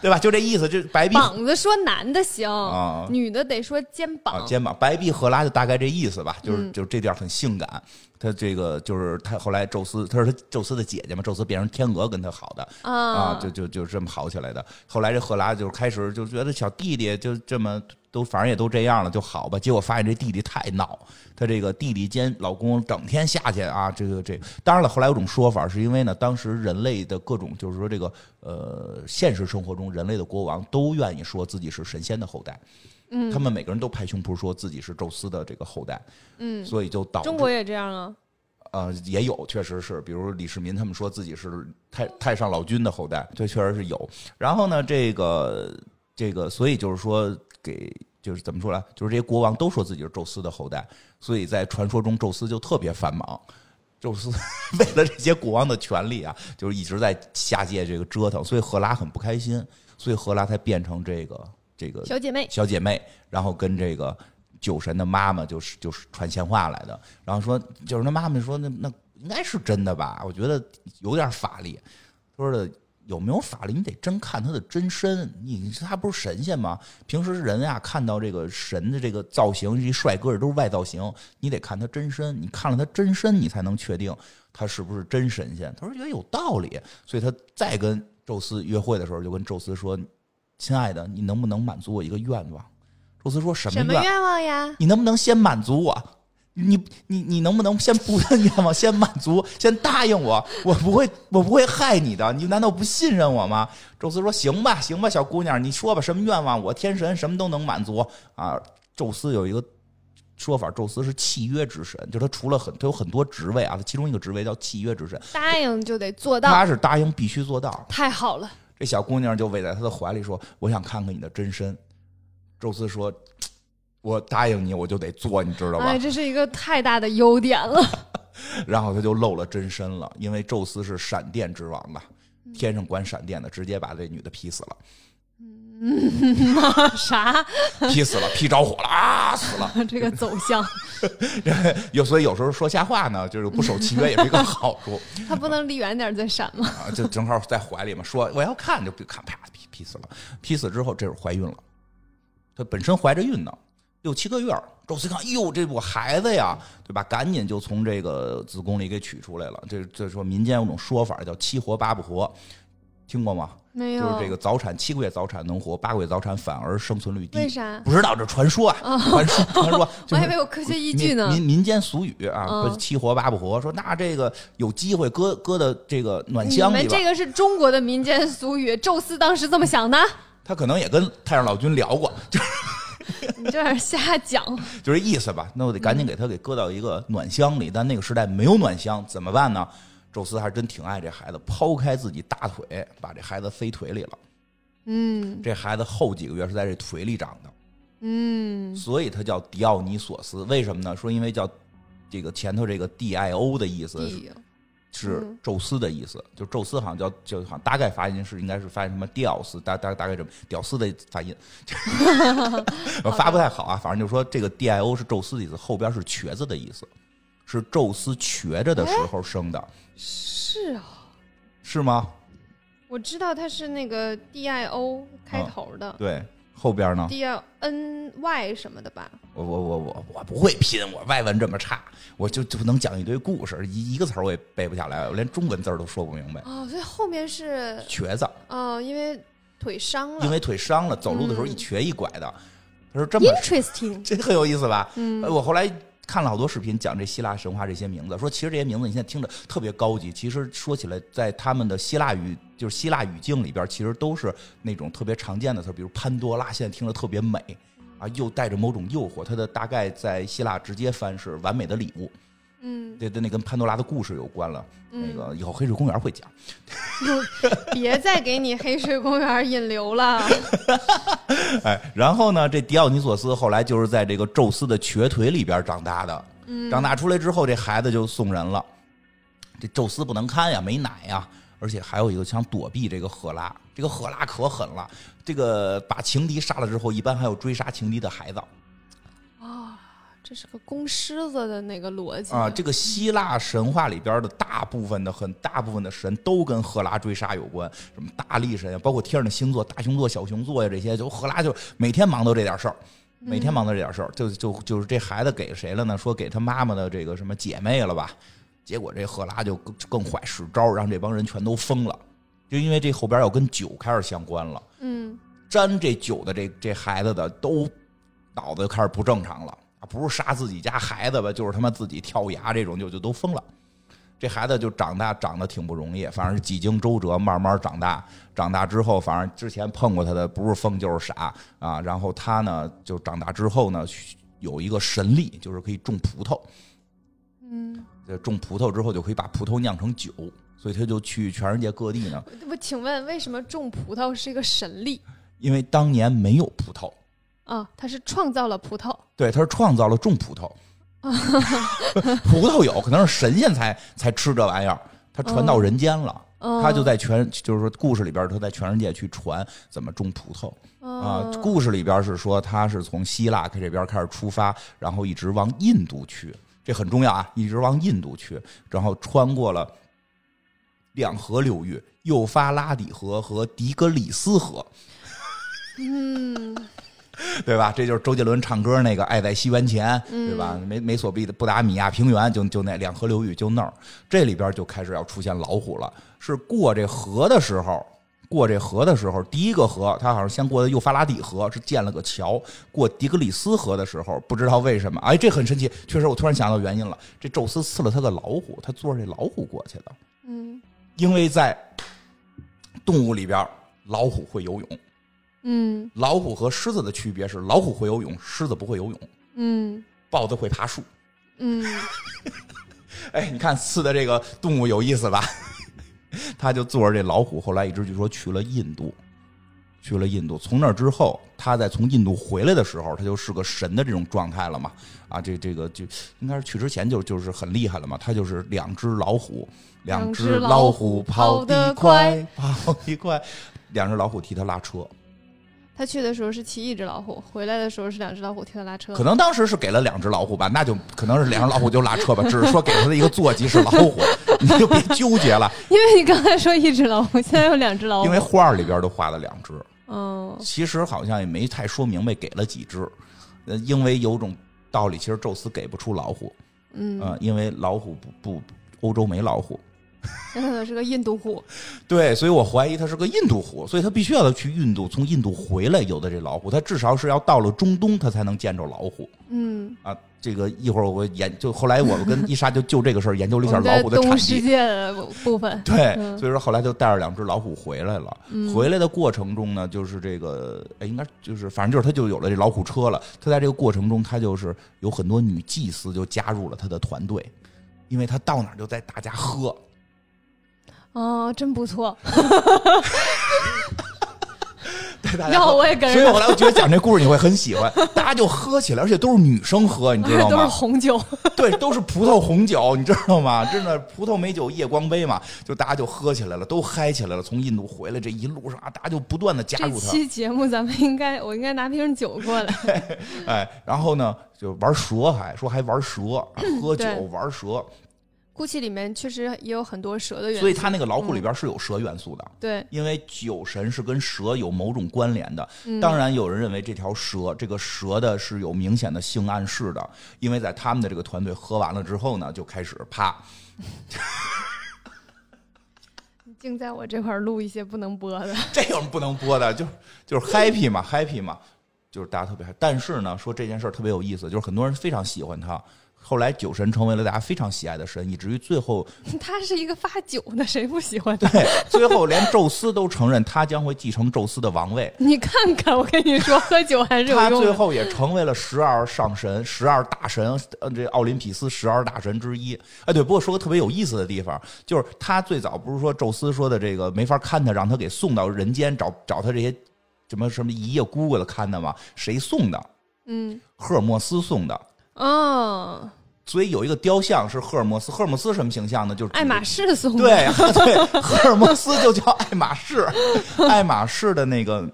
[SPEAKER 2] 对吧？就这意思，就白臂
[SPEAKER 1] 膀子说男的行啊，女的得说肩膀。
[SPEAKER 2] 肩膀，白臂赫拉就大概这意思吧，就是就是这点很性感。他这个就是他后来宙斯，他是他宙斯的姐姐嘛，宙斯变成天鹅跟他好的啊，就就就这么好起来的。后来这赫拉就开始就觉得小弟弟就这么。都反正也都这样了，就好吧。结果发现这弟弟太闹，他这个弟弟兼老公整天下去啊，这个这当然了。后来有种说法，是因为呢，当时人类的各种就是说这个呃，现实生活中人类的国王都愿意说自己是神仙的后代，
[SPEAKER 1] 嗯，
[SPEAKER 2] 他们每个人都拍胸脯说自己是宙斯的这个后代，
[SPEAKER 1] 嗯，
[SPEAKER 2] 所以就导
[SPEAKER 1] 中国也这样啊，
[SPEAKER 2] 呃，也有确实是，比如李世民他们说自己是太太上老君的后代，这确实是有。然后呢，这个这个，所以就是说。给就是怎么说呢？就是这些国王都说自己是宙斯的后代，所以在传说中，宙斯就特别繁忙。宙斯 为了这些国王的权利啊，就是一直在下界这个折腾，所以赫拉很不开心，所以赫拉才变成这个这个
[SPEAKER 1] 小姐妹，
[SPEAKER 2] 小姐妹，然后跟这个酒神的妈妈就是就是传闲话来的，然后说酒神的妈妈说那那应该是真的吧？我觉得有点法力，说的。有没有法力？你得真看他的真身。你他不是神仙吗？平时人呀，看到这个神的这个造型，一帅哥都是外造型。你得看他真身，你看了他真身，你才能确定他是不是真神仙。他说觉得有道理，所以他再跟宙斯约会的时候，就跟宙斯说：“亲爱的，你能不能满足我一个愿望？”宙斯说什么
[SPEAKER 1] 愿望呀？
[SPEAKER 2] 你能不能先满足我？你你你能不能先不问愿望，先满足，先答应我，我不会我不会害你的。你难道不信任我吗？宙斯说：“行吧，行吧，小姑娘，你说吧，什么愿望？我天神，什么都能满足啊。”宙斯有一个说法，宙斯是契约之神，就他除了很他有很多职位啊，他其中一个职位叫契约之神，
[SPEAKER 1] 答应就得做到，
[SPEAKER 2] 他是答应必须做到。
[SPEAKER 1] 太好了，
[SPEAKER 2] 这小姑娘就偎在他的怀里说：“我想看看你的真身。”宙斯说。我答应你，我就得做，你知道吧？
[SPEAKER 1] 哎，这是一个太大的优点了。
[SPEAKER 2] 然后他就露了真身了，因为宙斯是闪电之王嘛，天上管闪电的，直接把这女的劈死了。
[SPEAKER 1] 嗯，啥？
[SPEAKER 2] 劈死了，劈着火了啊，死了。
[SPEAKER 1] 这个走向，
[SPEAKER 2] 有所以有时候说瞎话呢，就是不守契约也是一个好处。
[SPEAKER 1] 他不能离远点再闪吗？
[SPEAKER 2] 啊，就正好在怀里嘛，说我要看就看，啪劈劈死了。劈死之后，这会儿怀孕了，她本身怀着孕呢。六七个月，宙斯看，哎呦，这我孩子呀，对吧？赶紧就从这个子宫里给取出来了。这这说民间有种说法叫七活八不活，听过吗？
[SPEAKER 1] 没有。
[SPEAKER 2] 就是这个早产七个月早产能活，八个月早产反而生存率低。
[SPEAKER 1] 为啥？
[SPEAKER 2] 不知道，这传说啊，传说传说。
[SPEAKER 1] 我还以为有科学依据呢。
[SPEAKER 2] 民民间俗语啊，七活八不活，说那这个有机会搁搁的这个暖箱里
[SPEAKER 1] 你们这个是中国的民间俗语，宙斯当时这么想的。
[SPEAKER 2] 他可能也跟太上老君聊过，就是。
[SPEAKER 1] 你这是瞎讲，
[SPEAKER 2] 就这意思吧。那我得赶紧给他给搁到一个暖箱里，但那个时代没有暖箱，怎么办呢？宙斯还真挺爱这孩子，抛开自己大腿，把这孩子塞腿里了。
[SPEAKER 1] 嗯，
[SPEAKER 2] 这孩子后几个月是在这腿里长的。
[SPEAKER 1] 嗯，
[SPEAKER 2] 所以他叫迪奥尼索斯，为什么呢？说因为叫这个前头这个 D I O 的意思。是宙斯的意思，就宙斯好像叫就好像大概发音是应该是发音什么屌丝，大大大概这么屌丝的发音，发不太好啊。反正就说这个 D I O 是宙斯的意思，后边是瘸子的意思，是宙斯瘸着的时候生的。
[SPEAKER 1] 是啊，
[SPEAKER 2] 是吗？
[SPEAKER 1] 我知道他是那个 D I O 开头的、
[SPEAKER 2] 对，后边呢
[SPEAKER 1] ？D I N Y 什么的吧？
[SPEAKER 2] 我我我我我不会拼，我外文这么差，我就就能讲一堆故事，一一个词儿我也背不下来，我连中文字儿都说不明白。
[SPEAKER 1] 哦，所以后面是
[SPEAKER 2] 瘸子，
[SPEAKER 1] 哦，因为腿伤了。
[SPEAKER 2] 因为腿伤了，走路的时候一
[SPEAKER 1] 嗯
[SPEAKER 2] 瘸一拐的。他说这么
[SPEAKER 1] interesting，
[SPEAKER 2] 这很有意思吧？
[SPEAKER 1] 嗯
[SPEAKER 2] 呃我后来看了好多视频，讲这希腊神话这些名字，说其实这些名字你现在听着特别高级，其实说起来，在他们的希腊语就是希腊语境里边，其实都是那种特别常见的词，比如潘多拉，现在听着特别美啊，又带着某种诱惑。它的大概在希腊直接翻是完美的礼物，
[SPEAKER 1] 嗯，
[SPEAKER 2] 对对那跟潘多拉的故事有关了。
[SPEAKER 1] 嗯
[SPEAKER 2] 那个以后黑水公园会讲。
[SPEAKER 1] 别再给你黑水公园引流了。
[SPEAKER 2] 哎，然后呢，这迪奥尼索斯后来就是在这个宙斯的瘸腿里边长大的。
[SPEAKER 1] 嗯
[SPEAKER 2] 长大出来之后，这孩子就送人了。这宙斯不能看呀，没奶呀，而且还有一个想躲避这个赫拉。这个赫拉可狠了，这个把情敌杀了之后，一般还有追杀情敌的孩子
[SPEAKER 1] 啊、这是个公狮子的那个逻辑
[SPEAKER 2] 啊。这个希腊神话里边的大部分的很大部分的神都跟赫拉追杀有关，什么大力神呀，包括天上的星座，大熊座、小熊座呀，这些就赫拉就每天忙到这点事儿。每天忙到这点事儿，就就就是这孩子给谁了呢？说给他妈妈的这个什么姐妹了吧？结果这赫拉就更更坏，使招让这帮人全都疯了，就因为这后边要跟酒开始相关了。
[SPEAKER 1] 嗯
[SPEAKER 2] 沾这酒的这这孩子的都脑子就开始不正常了啊！不是杀自己家孩子吧，就是他妈自己跳崖这种，就就都疯了。这孩子就长大长得挺不容易，反正是几经周折，慢慢长大。长大之后，反正之前碰过他的不是疯就是傻啊。然后他呢，就长大之后呢，有一个神力，就是可以种葡萄。
[SPEAKER 1] 嗯，
[SPEAKER 2] 这种葡萄之后就可以把葡萄酿成酒，所以他就去全世界各地呢。
[SPEAKER 1] 我请问为什么种葡萄是一个神力
[SPEAKER 2] 因为当年没有葡萄，
[SPEAKER 1] 啊？他是创造了葡萄。
[SPEAKER 2] 对，他是创造了种葡萄。葡萄有可能是神仙才才吃这玩意儿，他传到人间了，
[SPEAKER 1] 嗯
[SPEAKER 2] 他就在全就是说故事里边，他在全世界去传怎么种葡萄啊。
[SPEAKER 1] 嗯
[SPEAKER 2] 故事里边是说他是从希腊这边开始出发，然后一直往印度去，这很重要啊，一直往印度去，然后穿过了两河流域，幼发拉底河和底格里斯河。
[SPEAKER 1] 嗯
[SPEAKER 2] 对吧？这就是周杰伦唱歌那个《爱在西元前》，对吧？美美索比布达米亚平原就就那两河流域就那儿，这里边就开始要出现老虎了。是过这河的时候，过这河的时候，第一个河他好像先过的幼发拉底河，是建了个桥。过底格里斯河的时候，不知道为什么，哎，这很神奇，确实我突然想到原因了。这宙斯赐了他个老虎，他坐着这老虎过去的，
[SPEAKER 1] 嗯
[SPEAKER 2] 因为在动物里边，老虎会游泳。
[SPEAKER 1] 嗯
[SPEAKER 2] 老虎和狮子的区别是，老虎会游泳，狮子不会游泳。
[SPEAKER 1] 嗯
[SPEAKER 2] 豹子会爬树。
[SPEAKER 1] 嗯
[SPEAKER 2] 哎，你看刺的这个动物有意思吧？他就坐着这老虎，后来一直据说去了印度，去了印度。从那之后，他在从印度回来的时候，他就是个神的这种状态了嘛。啊，这这个就应该是去之前就就是很厉害了嘛。他就是两只老虎，两
[SPEAKER 1] 两
[SPEAKER 2] 只
[SPEAKER 1] 只老
[SPEAKER 2] 虎
[SPEAKER 1] 虎跑
[SPEAKER 2] 得
[SPEAKER 1] 得
[SPEAKER 2] 快，跑得快，两只老虎替他拉车。
[SPEAKER 1] 他去的时候是骑一只老虎，回来的时候是两只老虎替他拉车。
[SPEAKER 2] 可能当时是给了两只老虎吧，那就可能是两只老虎就拉车吧，只是说给他的一个坐骑是老虎，你就别纠结了，
[SPEAKER 1] 因为你刚才说一只老虎，现在有两只老虎。
[SPEAKER 2] 因为画里边都画了两只，
[SPEAKER 1] 嗯
[SPEAKER 2] 其实好像也没太说明白给了几只，呃，因为有种道理，其实宙斯给不出老虎，
[SPEAKER 1] 嗯，
[SPEAKER 2] 呃，因为老虎不不欧洲没老虎，
[SPEAKER 1] 是个印度虎。
[SPEAKER 2] 对，所以我怀疑他是个印度虎，所以他必须要去印度，从印度回来有的这老虎，他至少是要到了中东，他才能见着老虎
[SPEAKER 1] 嗯，
[SPEAKER 2] 啊。这个一会儿我研就后来我跟伊莎就就这个事儿研究了一下老虎的产地。
[SPEAKER 1] 物世界的部分。
[SPEAKER 2] 对，
[SPEAKER 1] 嗯
[SPEAKER 2] 所以说后来就带着两只老虎回来了。
[SPEAKER 1] 嗯
[SPEAKER 2] 回来的过程中呢，就是这个，哎，应该就是反正就是他就有了这老虎车了。他在这个过程中，他就是有很多女祭司就加入了他的团队，因为他到哪儿就在大家喝。
[SPEAKER 1] 哦，真不错。
[SPEAKER 2] 带大家
[SPEAKER 1] 要我也跟着
[SPEAKER 2] 所以后来我觉得讲这故事你会很喜欢，大家就喝起来，而且都是女生喝，你知道吗
[SPEAKER 1] 都是
[SPEAKER 2] 吗？
[SPEAKER 1] 红酒。
[SPEAKER 2] 对，都是葡萄红酒，你知道吗？真的，葡萄美酒夜光杯嘛，就大家就喝起来了，都嗨起来了。从印度回来这一路上啊，大家就不断的加入他。
[SPEAKER 1] 期节目咱们应该，我应该拿瓶酒过来。
[SPEAKER 2] 哎，然后呢，就玩蛇还，说还玩蛇，喝酒玩蛇，
[SPEAKER 1] ，GUCCI 里面确实也有很多蛇的元素，
[SPEAKER 2] 所以它那个老虎里边是有蛇元素的。
[SPEAKER 1] 对，
[SPEAKER 2] 因为酒神是跟蛇有某种关联的。
[SPEAKER 1] 嗯
[SPEAKER 2] 当然，有人认为这条蛇，这个蛇的是有明显的性暗示的，因为在他们的这个团队喝完了之后呢，就开始啪，你
[SPEAKER 1] 净在我这块录一些不能播的。
[SPEAKER 2] 这有什么不能播的？就就是 happy 嘛，happy 嘛，就是大家特别。但是呢，说这件事儿特别有意思，就是很多人非常喜欢他。后来酒神成为了大家非常喜爱的神，以至于最后，
[SPEAKER 1] 他是一个发酒的，谁不喜欢他？
[SPEAKER 2] 对，最后连宙斯都承认他将会继承宙斯的王位。
[SPEAKER 1] 你看看，我跟你说，喝酒还是有
[SPEAKER 2] 他
[SPEAKER 1] 用的。
[SPEAKER 2] 最后也成为了十二上神、十二大神，呃，这奥林匹斯十二大神之一。哎，对，不过说个特别有意思的地方，就是他最早不是说宙斯说的这个没法看他，让他给送到人间找找他这些什么什么姨呀姑姑的看的吗？谁送的？
[SPEAKER 1] 嗯，
[SPEAKER 2] 赫尔墨斯送的。
[SPEAKER 1] 哦，
[SPEAKER 2] 所以有一个雕像是赫尔墨斯，赫尔墨斯什么形象呢？就是
[SPEAKER 1] 爱马仕送的。
[SPEAKER 2] 对 对，赫尔墨斯就叫爱马仕，爱马仕的那个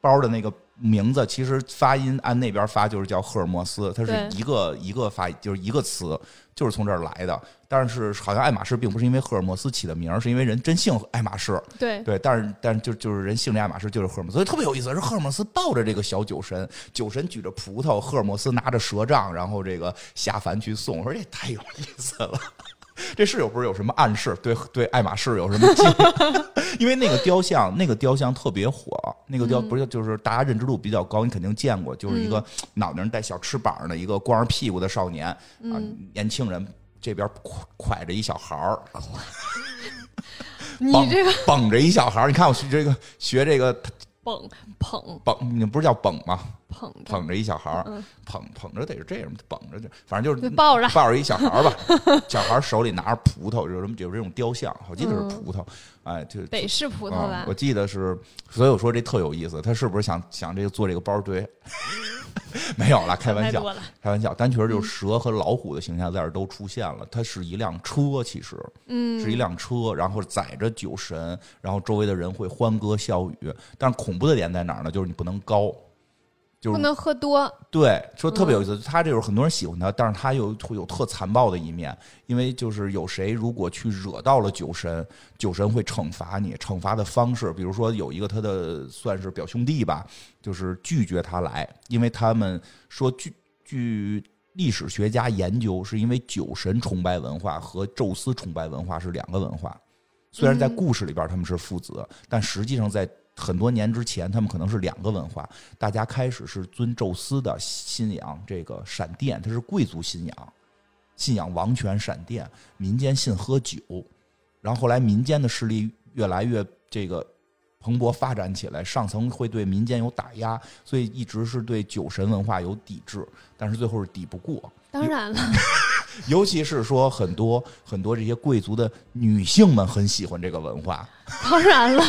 [SPEAKER 2] 包的那个名字，其实发音按那边发就是叫赫尔墨斯，它是一个一个发，就是一个词，就是从这儿来的。但是好像爱马仕并不是因为赫尔墨斯起的名儿，是因为人真姓爱马仕。
[SPEAKER 1] 对
[SPEAKER 2] 对，但是但是就就是人姓这爱马仕就是赫尔墨斯，所以特别有意思。是赫尔墨斯抱着这个小酒神，酒神举着葡萄，赫尔墨斯拿着蛇杖，然后这个下凡去送。我说这太有意思了。这是有不是有什么暗示？对对，爱马仕有什么？因为那个雕像，那个雕像特别火，那个雕不是就是大家认知度比较高，你肯定见过，就是一个脑袋上带小翅膀的一个光着屁股的少年啊，年轻人这边挎挎着一小孩儿，
[SPEAKER 1] 你这个
[SPEAKER 2] 捧着一小孩儿，你看我学这个学这个
[SPEAKER 1] 捧捧
[SPEAKER 2] 捧，你不是叫捧吗？
[SPEAKER 1] 捧着
[SPEAKER 2] 捧着一小孩儿，
[SPEAKER 1] 嗯
[SPEAKER 2] 捧捧着得是这样，捧着就反正就是
[SPEAKER 1] 抱着
[SPEAKER 2] 抱着一小孩儿吧，小孩手里拿着葡萄，有什么有这种雕像，我记得是葡萄，哎，就
[SPEAKER 1] 得是葡萄吧
[SPEAKER 2] 啊我？记得是，所以我说这特有意思，他是不是想想这个做这个包堆？没有了，开玩笑。开玩笑，但确实就是蛇和老虎的形象在这儿都出现了。它是一辆车，其实
[SPEAKER 1] 嗯，
[SPEAKER 2] 是一辆车，然后载着酒神，然后周围的人会欢歌笑语。但是恐怖的点在哪儿呢？就是你不能高，就是
[SPEAKER 1] 不能喝多。
[SPEAKER 2] 对，说特别有意思。他这种很多人喜欢他，但是他又会有特残暴的一面，因为就是有谁如果去惹到了酒神，酒神会惩罚你。惩罚的方式，比如说有一个他的算是表兄弟吧，就是拒绝他来，因为他们说据据历史学家研究，是因为酒神崇拜文化和宙斯崇拜文化是两个文化。虽然在
[SPEAKER 1] 嗯
[SPEAKER 2] 故事里边他们是父子，但实际上在很多年之前，他们可能是两个文化。大家开始是尊宙斯的信仰，这个闪电，它是贵族信仰，信仰王权闪电，民间信喝酒，然后后来民间的势力越来越这个蓬勃发展起来，上层会对民间有打压，所以一直是对酒神文化有抵制，但是最后是抵不过。
[SPEAKER 1] 当然了，
[SPEAKER 2] 尤其是说很多很多这些贵族的女性们很喜欢这个文化，
[SPEAKER 1] 当然了，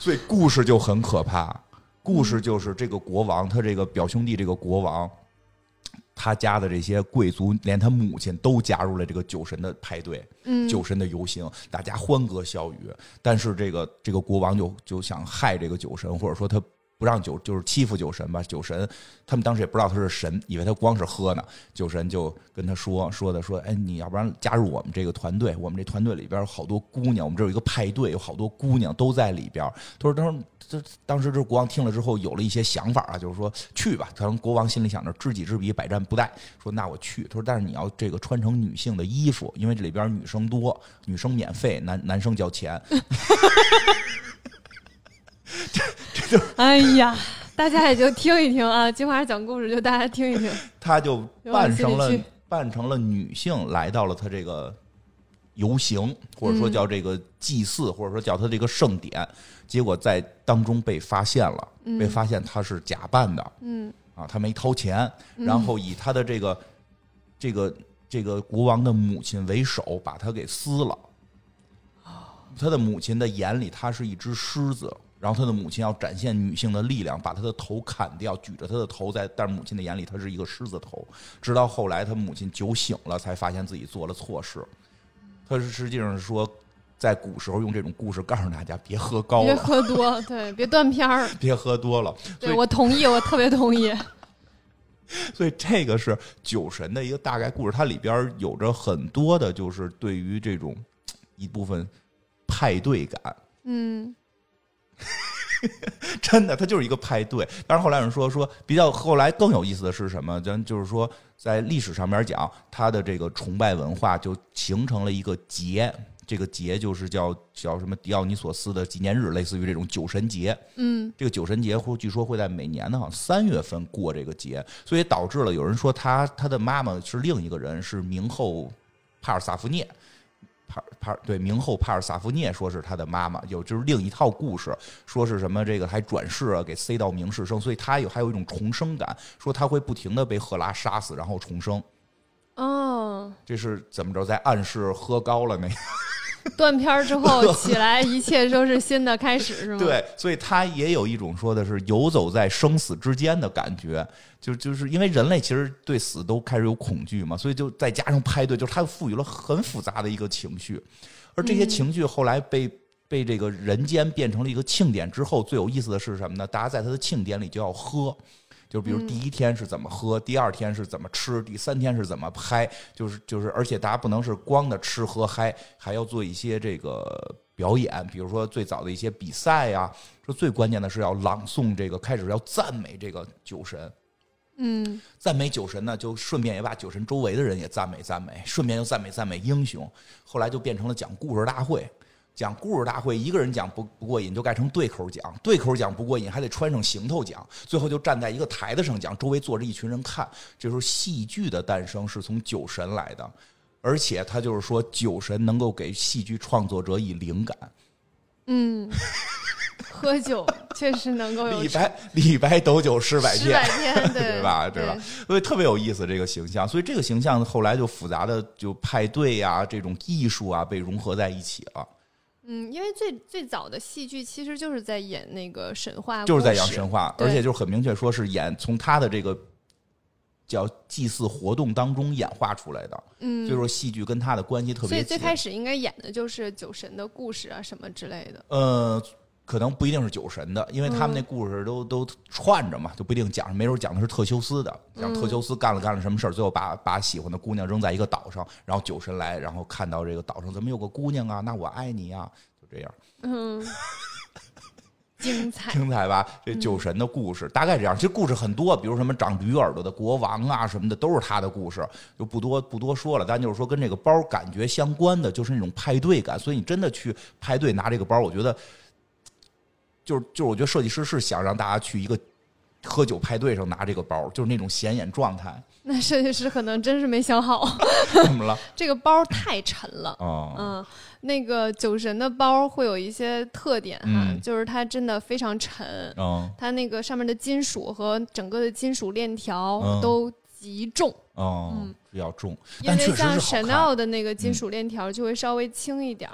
[SPEAKER 2] 所以故事就很可怕。故事就是这个国王，他这个表兄弟这个国王，他家的这些贵族，连他母亲都加入了这个酒神的派对，
[SPEAKER 1] 嗯，
[SPEAKER 2] 酒神的游行，大家欢歌笑语。但是这个这个国王就就想害这个酒神，或者说他不让酒，就是欺负酒神吧。酒神他们当时也不知道他是神，以为他光是喝呢。酒神就跟他说说的说，哎，你要不然加入我们这个团队，我们这团队里边有好多姑娘，我们这有一个派对，有好多姑娘都在里边。他说，当时这当时这国王听了之后有了一些想法啊，就是说去吧。可能国王心里想着知己知彼，百战不殆，说那我去。他说，但是你要这个穿成女性的衣服，因为这里边女生多，女生免费，男男生交钱。
[SPEAKER 1] 哎呀，大家也就听一听啊，金花讲故事就大家听一听。
[SPEAKER 2] 他就扮成了扮成了女性，来到了他这个游行，或者说叫这个祭祀，或者说叫他这个盛典。结果在当中被发现了，被发现他是假扮的
[SPEAKER 1] 嗯
[SPEAKER 2] 啊，他没掏钱，然后以他的这个这个这个国王的母亲为首，把他给撕了。他的母亲的眼里，他是一只狮子。然后他的母亲要展现女性的力量，把他的头砍掉，举着他的头在，但是母亲的眼里他是一个狮子头。直到后来他母亲酒醒了，才发现自己做了错事。他是实际上是说，在古时候用这种故事告诉大家别喝高
[SPEAKER 1] 别，喝多，对，别断片儿。
[SPEAKER 2] 别喝多了。
[SPEAKER 1] 对我同意，我特别同意。
[SPEAKER 2] 所以这个是酒神的一个大概故事，它里边有着很多的，就是对于这种一部分派对感。
[SPEAKER 1] 嗯
[SPEAKER 2] 真的，它就是一个派对。但是后来有人说说，比较后来更有意思的是什么？咱就是说，在历史上面讲，它的这个崇拜文化就形成了一个节，这个节就是叫叫什么迪奥尼索斯的纪念日，类似于这种酒神节。
[SPEAKER 1] 嗯
[SPEAKER 2] 这个酒神节或据说会在每年的好像三月份过这个节，所以导致了有人说他他的妈妈是另一个人，是明后帕尔萨夫涅。帕帕对明后帕尔萨夫涅说是他的妈妈，有就是另一套故事，说是什么这个还转世啊，给塞到明世生，所以他有还有一种重生感，说他会不停的被赫拉杀死，然后重生，
[SPEAKER 1] 哦，
[SPEAKER 2] 这是怎么着在暗示喝高了那个？
[SPEAKER 1] 断片儿之后起来，一切都是新的开始，是吗？，
[SPEAKER 2] 对，所以他也有一种说的是游走在生死之间的感觉，就就是因为人类其实对死都开始有恐惧嘛，所以就再加上派对，就是他赋予了很复杂的一个情绪，而这些情绪后来被。被这个人间变成了一个庆典之后，最有意思的是什么呢？大家在他的庆典里就要喝，就比如第一天是怎么喝，第二天是怎么吃，第三天是怎么嗨，就是就是，而且大家不能是光的吃喝嗨，还要做一些这个表演，比如说最早的一些比赛呀、说最关键的是要朗诵这个，开始要赞美这个酒神，
[SPEAKER 1] 嗯。
[SPEAKER 2] 赞美酒神呢，就顺便也把酒神周围的人也赞美赞美，顺便又赞美赞美英雄。后来就变成了讲故事大会，讲故事大会，一个人讲不不过瘾，就改成对口讲，对口讲不过瘾，还得穿上行头讲，最后就站在一个台子上讲，周围坐着一群人看。这时候戏剧的诞生是从酒神来的，而且他就是说酒神能够给戏剧创作者以灵感。
[SPEAKER 1] 嗯，喝酒确实能够有
[SPEAKER 2] 李白，李白斗酒诗百篇
[SPEAKER 1] 对
[SPEAKER 2] 对吧？对吧？所以特别有意思这个形象，所以这个形象后来就复杂的就派对呀、这种艺术啊被融合在一起了，
[SPEAKER 1] 嗯，因为最最早的戏剧其实就是在演那个神话，
[SPEAKER 2] 就是在演神。话，而且就是很明确说是演从他的这个叫祭祀活动当中演化出来的，
[SPEAKER 1] 嗯，
[SPEAKER 2] 所以说戏剧跟他的关系特别
[SPEAKER 1] 所以。最开始应该演的就是酒神的故事啊，什么之类的。
[SPEAKER 2] 呃。可能不一定是酒神的，因为他们那故事都、都串着嘛，就不一定讲，没准讲的是特修斯的，讲特修斯干了干了什么事儿，最后把把喜欢的姑娘扔在一个岛上，然后酒神来，然后看到这个岛上怎么有个姑娘啊，那我爱你啊、就这样，
[SPEAKER 1] 嗯，精彩。
[SPEAKER 2] 精彩吧？这酒神的故事、大概这样，其实故事很多，比如什么长驴耳朵的国王啊什么的，都是他的故事，就不多不多说了。但就是说跟这个包感觉相关的，就是那种派对感，所以你真的去派对拿这个包，我觉得。就是就是，我觉得设计师是想让大家去一个喝酒派对上拿这个包，就是那种显眼状态。
[SPEAKER 1] 那设计师可能真是没想好，
[SPEAKER 2] 怎么了？
[SPEAKER 1] 这个包太沉了。
[SPEAKER 2] 哦，
[SPEAKER 1] 嗯，那个酒神的包会有一些特点哈，
[SPEAKER 2] 嗯
[SPEAKER 1] 就是它真的非常沉，
[SPEAKER 2] 哦，
[SPEAKER 1] 它那个上面的金属和整个的金属链条
[SPEAKER 2] 嗯
[SPEAKER 1] 都极重，
[SPEAKER 2] 哦，
[SPEAKER 1] 嗯
[SPEAKER 2] 比较重，
[SPEAKER 1] 因为像。Chanel 的那个金属链条就会稍微轻一点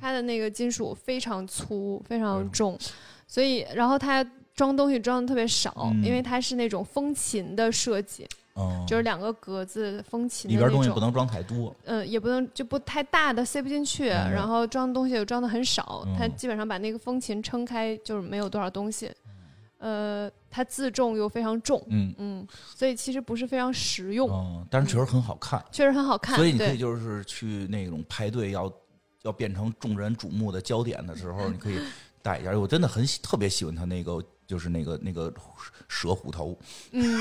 [SPEAKER 1] 它的那个金属非常粗，非常
[SPEAKER 2] 嗯
[SPEAKER 1] 重，所以然后它装东西装的特别少，
[SPEAKER 2] 嗯。
[SPEAKER 1] 因为它是那种风琴的设计，
[SPEAKER 2] 嗯，
[SPEAKER 1] 就是两个格子风琴
[SPEAKER 2] 里
[SPEAKER 1] 的。
[SPEAKER 2] 边东西不能装太多。
[SPEAKER 1] 嗯，也不能就不太大的塞不进去，
[SPEAKER 2] 嗯
[SPEAKER 1] 然后装东西又装的很少，它
[SPEAKER 2] 嗯
[SPEAKER 1] 基本上把那个风琴撑开就是没有多少东西，呃，它自重又非常重，
[SPEAKER 2] 嗯，
[SPEAKER 1] 嗯，所以其实不是非常实用，
[SPEAKER 2] 嗯，但是确实很好看。
[SPEAKER 1] 确实很好看，
[SPEAKER 2] 所以你可以
[SPEAKER 1] 对，
[SPEAKER 2] 就是去那种排队要要变成众人瞩目的焦点的时候，你可以戴一下。我真的很喜特别喜欢他那个就是那个那个蛇虎头，
[SPEAKER 1] 嗯，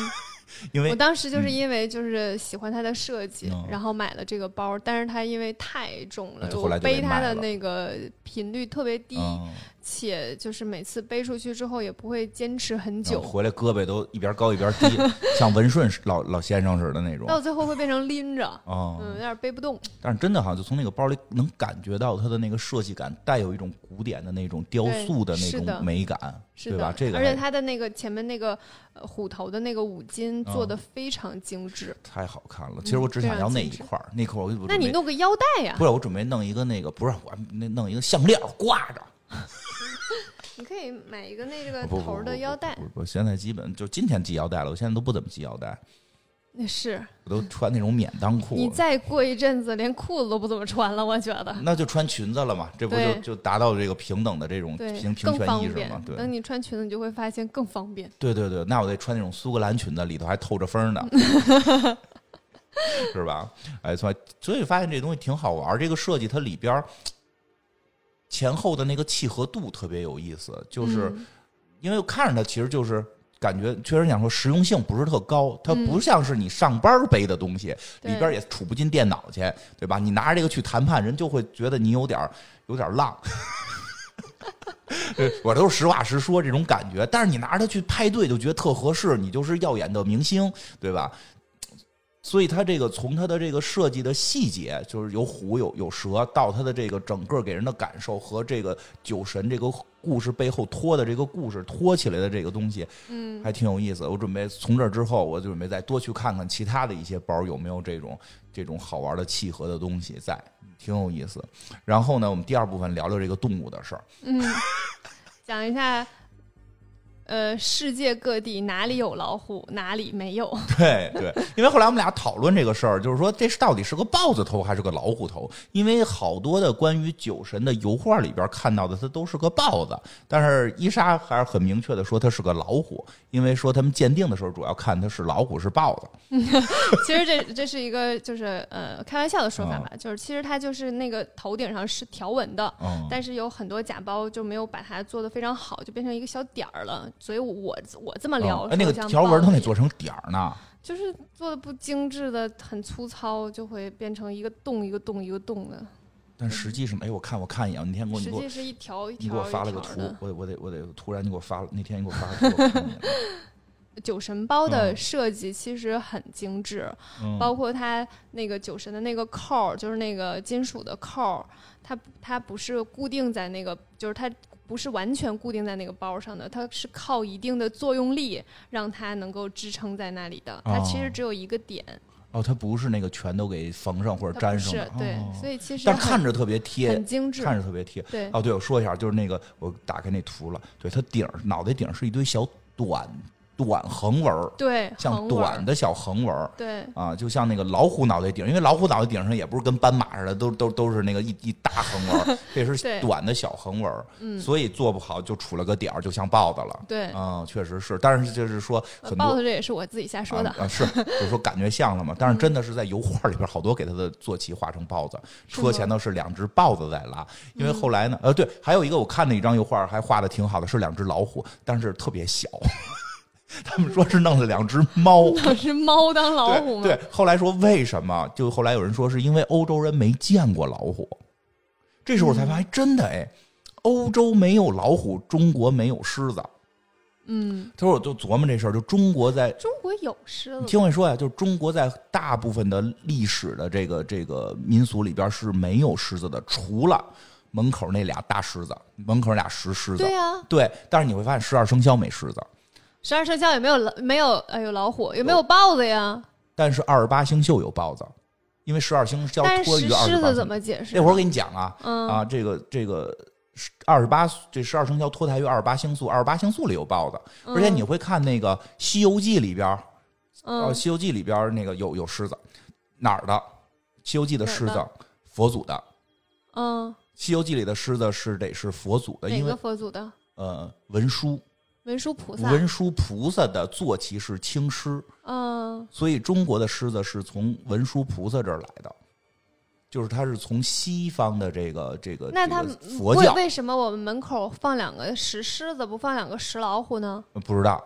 [SPEAKER 2] 因为
[SPEAKER 1] 我当时就是
[SPEAKER 2] 嗯
[SPEAKER 1] 因为就是喜欢它的设计，
[SPEAKER 2] 嗯
[SPEAKER 1] 然后买了这个包，但是它因为太重了，
[SPEAKER 2] 就
[SPEAKER 1] 背它的那个频率特别低，
[SPEAKER 2] 嗯，
[SPEAKER 1] 且就是每次背出去之后也不会坚持很久，
[SPEAKER 2] 回来胳膊都一边高一边低，像文顺老老先生似的那种。
[SPEAKER 1] 到最后会变成拎着，
[SPEAKER 2] 哦，
[SPEAKER 1] 嗯，有点背不动。
[SPEAKER 2] 但是真的好像就从那个包里能感觉到它的那个设计感，带有一种古典的那种雕塑的那种美感，对吧？这个
[SPEAKER 1] 而且它的那个前面那个呃虎头的那个五金做
[SPEAKER 2] 嗯
[SPEAKER 1] 的非常精致。
[SPEAKER 2] 太好看了。其实我只想要那一块儿，那块儿我就
[SPEAKER 1] 那你弄个腰带呀
[SPEAKER 2] 不？是我准备弄一个那个，不是我那弄一个项链挂着。
[SPEAKER 1] 你可以买一个那个头儿的腰带
[SPEAKER 2] 不，不不，我现在基本就今天系腰带了，我现在都不怎么系腰带。
[SPEAKER 1] 那是
[SPEAKER 2] 我都穿那种免裆裤。
[SPEAKER 1] 你再过一阵子，连裤子都不怎么穿了，我觉得。
[SPEAKER 2] 那就穿裙子了嘛，这不就就达到这个平等的这种平，平权意识嘛？。对，
[SPEAKER 1] 等你穿裙子，你就会发现更方便。
[SPEAKER 2] 对对对，那我得穿那种苏格兰裙子，里头还透着风呢，是吧？哎，所以所以发现这东西挺好玩儿。这个设计它里边儿前后的那个契合度特别有意思，就是、
[SPEAKER 1] 嗯
[SPEAKER 2] 因为看着它其实就是。感觉确实想说实用性不是特高，它
[SPEAKER 1] 嗯
[SPEAKER 2] 不像是你上班背的东西，
[SPEAKER 1] 对
[SPEAKER 2] 里边也杵不进电脑去，对吧？你拿着这个去谈判，人就会觉得你有点有点儿浪。对 我都是实话实说这种感觉，但是你拿着它去派对，就觉得特合适，你就是耀眼的明星，对吧？所以它这个从它的这个设计的细节，就是有虎有有蛇，到它的这个整个给人的感受和这个酒神这个故事背后拖的这个故事拖起来的这个东西，
[SPEAKER 1] 嗯，
[SPEAKER 2] 还挺有意思。我准备从这之后，我就准备再多去看看其他的一些包有没有这种这种好玩的契合的东西在，挺有意思。然后呢，我们第二部分聊聊这个动物的事儿。
[SPEAKER 1] 嗯，讲一下，呃，世界各地哪里有老虎，哪里没有。
[SPEAKER 2] 对对，因为后来我们俩讨论这个事儿，就是说这是到底是个豹子头还是个老虎头？因为好多的关于酒神的油画里边看到的，它都是个豹子，但是伊莎还是很明确的说它是个老虎，因为说他们鉴定的时候主要看它是老虎是豹子。
[SPEAKER 1] 其实这这是一个就是呃开玩笑的说法
[SPEAKER 2] 嗯
[SPEAKER 1] 吧，就是其实它就是那个头顶上是条纹的，
[SPEAKER 2] 嗯，
[SPEAKER 1] 但是有很多假包就没有把它做的非常好，就变成一个小点儿了。所以我我这么聊，
[SPEAKER 2] 嗯哎，那个条纹都得做成点儿呢。
[SPEAKER 1] 就是做的不精致的，很粗糙，就会变成一个洞一个洞一个洞的。
[SPEAKER 2] 但实际上，哎，我看我看一眼，那天给我你给我
[SPEAKER 1] 实际是一条一条
[SPEAKER 2] 你给我发了个图。我得我得我得突然你给我发了，那天你给我发了图，我看见了
[SPEAKER 1] 酒神包的
[SPEAKER 2] 嗯
[SPEAKER 1] 设计其实很精致，
[SPEAKER 2] 嗯
[SPEAKER 1] 包括它那个酒神的那个扣儿，就是那个金属的扣儿，它它不是固定在那个，就是它不是完全固定在那个包上的，它是靠一定的作用力让它能够支撑在那里的。它其实
[SPEAKER 2] 哦
[SPEAKER 1] 只有一个点，
[SPEAKER 2] 哦，它不是那个全都给缝上或者粘上的，
[SPEAKER 1] 是对，
[SPEAKER 2] 哦
[SPEAKER 1] 所以其实
[SPEAKER 2] 但看着特别贴
[SPEAKER 1] 很，精致。
[SPEAKER 2] 看着特别贴。
[SPEAKER 1] 对，
[SPEAKER 2] 哦，对，我说一下，就是那个我打开那图了，对，它顶儿脑袋顶儿是一堆小短短横纹儿，
[SPEAKER 1] 对，
[SPEAKER 2] 像短的小横纹儿
[SPEAKER 1] 对，
[SPEAKER 2] 啊，就像那个老虎脑袋顶，因为老虎脑袋顶上也不是跟斑马似的，都都都是那个一一大横纹儿，这是短的小横纹儿，
[SPEAKER 1] 嗯，
[SPEAKER 2] 所以做不好就杵了个点儿，就像豹子了。
[SPEAKER 1] 对。
[SPEAKER 2] 嗯，确实是，但是就是说
[SPEAKER 1] 呃
[SPEAKER 2] 很多
[SPEAKER 1] 豹子这也是我自己瞎说的
[SPEAKER 2] 啊，啊是，就是说感觉像了嘛。但是真的是在油画里边，好多给他的坐骑画成豹子，车前头是两只豹子在拉。因为后来呢，呃，对，还有一个我看的一张油画还画的挺好的，是两只老虎，但是特别小。他们说是弄了两只猫。
[SPEAKER 1] 两只猫当老虎吗？
[SPEAKER 2] 对对，后来说为什么？就后来有人说是因为欧洲人没见过老虎。这时候我才发现，真的哎，欧洲没有老虎，中国没有狮子。
[SPEAKER 1] 嗯，
[SPEAKER 2] 他说我就琢磨这事儿，就中国在
[SPEAKER 1] 中国有狮
[SPEAKER 2] 你
[SPEAKER 1] 子，
[SPEAKER 2] 听我说呀，就是中国在大部分的历史的这个这个民俗里边是没有狮子的，除了门口那俩大狮子，门口俩石狮子。
[SPEAKER 1] 对呀、
[SPEAKER 2] 对但是你会发现十二生肖没狮子，
[SPEAKER 1] 十二生肖有没有老没有哎有老虎，有没有豹子呀。
[SPEAKER 2] 但是二十八星宿有豹子，因为十二生肖
[SPEAKER 1] 但
[SPEAKER 2] 托于
[SPEAKER 1] 是狮子怎
[SPEAKER 2] 二十八星。
[SPEAKER 1] 么解释？
[SPEAKER 2] 这会儿我给你讲啊
[SPEAKER 1] 嗯
[SPEAKER 2] 啊，这个这个二十八这十二生肖脱胎于二十八星宿，二十八星宿里有豹子，而且你会看那个《西游记》里边呃，《西游记》里边儿那个有有狮子，哪儿的？《西游记》的狮子佛祖的。
[SPEAKER 1] 《嗯，
[SPEAKER 2] 西游记》里的狮子是得是佛祖的，因为
[SPEAKER 1] 佛祖的？
[SPEAKER 2] 呃文殊
[SPEAKER 1] 文殊菩萨。
[SPEAKER 2] 文殊菩萨的坐骑是青狮，
[SPEAKER 1] 嗯，
[SPEAKER 2] 所以中国的狮子是从文殊菩萨这儿来的，就是它是从西方的这个这个
[SPEAKER 1] 那他
[SPEAKER 2] 个佛教
[SPEAKER 1] 为为什么我们门口放两个石狮子，不放两个石老虎呢？
[SPEAKER 2] 不知道，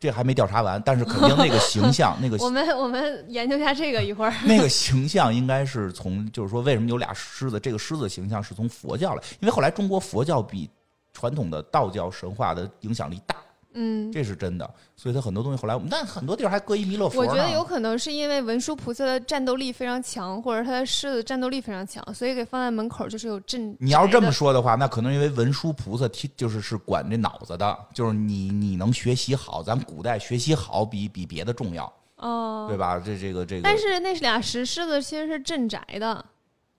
[SPEAKER 2] 这还没调查完，但是肯定那个形象 那个
[SPEAKER 1] 我们我们研究一下这个一会儿。
[SPEAKER 2] 那个形象应该是从，就是说，为什么有俩狮子？这个狮子形象是从佛教来，因为后来中国佛教比传统的道教神话的影响力大，
[SPEAKER 1] 嗯，
[SPEAKER 2] 这是真的。所以他很多东西后来我们，但很多地儿还搁一弥勒佛。
[SPEAKER 1] 我觉得有可能是因为文殊菩萨的战斗力非常强，或者他的狮子战斗力非常强，所以给放在门口就是有镇。
[SPEAKER 2] 你要是这么，说的话，那可能因为文殊菩萨听就是是管这脑子的，就是你你能学习好，咱们古代学习好比比别的重要，
[SPEAKER 1] 哦，
[SPEAKER 2] 对吧？这这个这个，
[SPEAKER 1] 但是那是俩石狮子其实是镇宅的，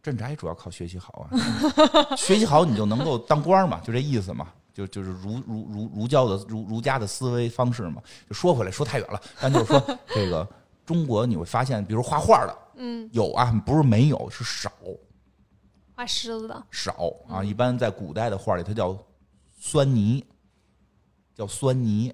[SPEAKER 2] 镇宅主要靠学习好啊，学习好你就能够当官嘛，就这意思嘛。就就是儒儒儒儒教的儒儒家的思维方式嘛，就说回来说太远了，但就是说 这个中国你会发现，比如画画的
[SPEAKER 1] 嗯，
[SPEAKER 2] 有啊，不是没有，是少
[SPEAKER 1] 画狮子的，
[SPEAKER 2] 少啊。一般在古代的画里，它叫酸泥，叫酸泥。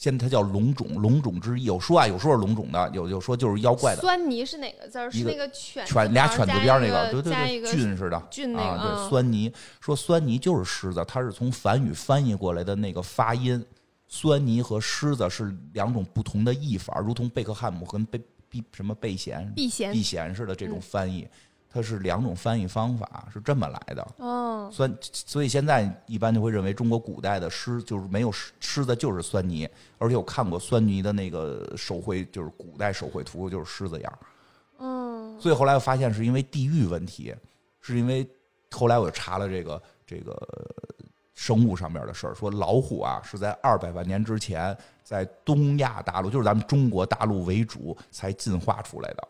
[SPEAKER 2] 现在它叫龙种，龙种之一。有说啊，有说是龙种的，有有说就是妖怪的。
[SPEAKER 1] 酸泥是哪个字儿？是那个犬
[SPEAKER 2] 犬俩犬字边那个，对对对，
[SPEAKER 1] 加一个
[SPEAKER 2] 菌似的，
[SPEAKER 1] 菌那个
[SPEAKER 2] 啊，对，
[SPEAKER 1] 嗯
[SPEAKER 2] 酸泥说酸泥就是狮子，它是从梵语翻译过来的那个发音，酸泥和狮子是两种不同的译法，如同贝克汉姆跟贝避什么贝贤
[SPEAKER 1] 避嫌
[SPEAKER 2] 避嫌似的这种
[SPEAKER 1] 嗯
[SPEAKER 2] 翻译，它是两种翻译方法，是这么来的。
[SPEAKER 1] 哦，
[SPEAKER 2] 酸，所以现在一般就会认为中国古代的狮就是没有狮狮子就是酸泥，而且我看过酸泥的那个手绘，就是古代手绘图就是狮子样儿。
[SPEAKER 1] 嗯，
[SPEAKER 2] 所以后来我发现是因为地域问题，是因为后来我查了这个这个呃生物上面的事儿，说老虎啊是在二百万年之前在东亚大陆，就是咱们中国大陆为主才进化出来的。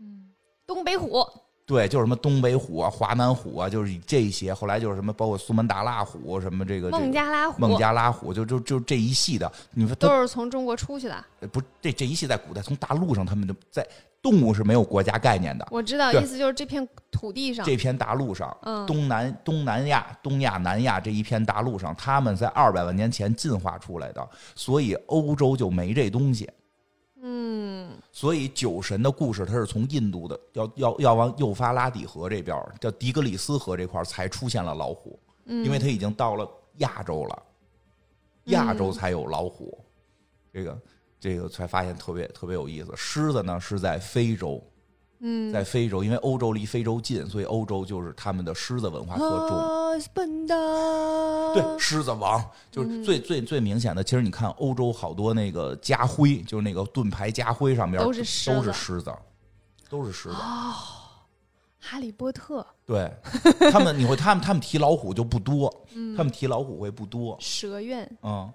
[SPEAKER 1] 嗯东北虎，
[SPEAKER 2] 对，就是什么东北虎啊、华南虎啊，就是以这些。后来就是什么，包括苏门答腊虎，什么这个
[SPEAKER 1] 孟加拉虎，
[SPEAKER 2] 孟加拉虎，就就就这一系的。你说
[SPEAKER 1] 都是从中国出去的。
[SPEAKER 2] 不是这这一系在古代从大陆上，他们就在动物是没有国家概念的。
[SPEAKER 1] 我知道，意思就是这片土地上，
[SPEAKER 2] 这片大陆上，
[SPEAKER 1] 嗯
[SPEAKER 2] 东南东南亚、东亚、南亚这一片大陆上，他们在二百万年前进化出来的，所以欧洲就没这东西。
[SPEAKER 1] 嗯，
[SPEAKER 2] 所以酒神的故事，它是从印度的，要要要往幼发拉底河这边，叫迪格里斯河这块儿才出现了老虎，
[SPEAKER 1] 嗯
[SPEAKER 2] 因为它已经到了亚洲了，亚洲才有老虎。这个这个才发现特别特别有意思。狮子呢是在非洲，
[SPEAKER 1] 嗯，
[SPEAKER 2] 在非洲，因为欧洲离非洲近，所以欧洲就是他们的狮子文化特重。
[SPEAKER 1] 啊，笨的，
[SPEAKER 2] 对，狮子王就是最、最最明显的。其实你看欧洲好多那个家徽，就是那个盾牌家徽上面
[SPEAKER 1] 都是狮
[SPEAKER 2] 都是
[SPEAKER 1] 子
[SPEAKER 2] 狮子，都是狮子。
[SPEAKER 1] 哈利波特，
[SPEAKER 2] 对他们，你会他们他们提老虎就不多，
[SPEAKER 1] 嗯
[SPEAKER 2] 他们提老虎会不多。
[SPEAKER 1] 蛇院，
[SPEAKER 2] 嗯，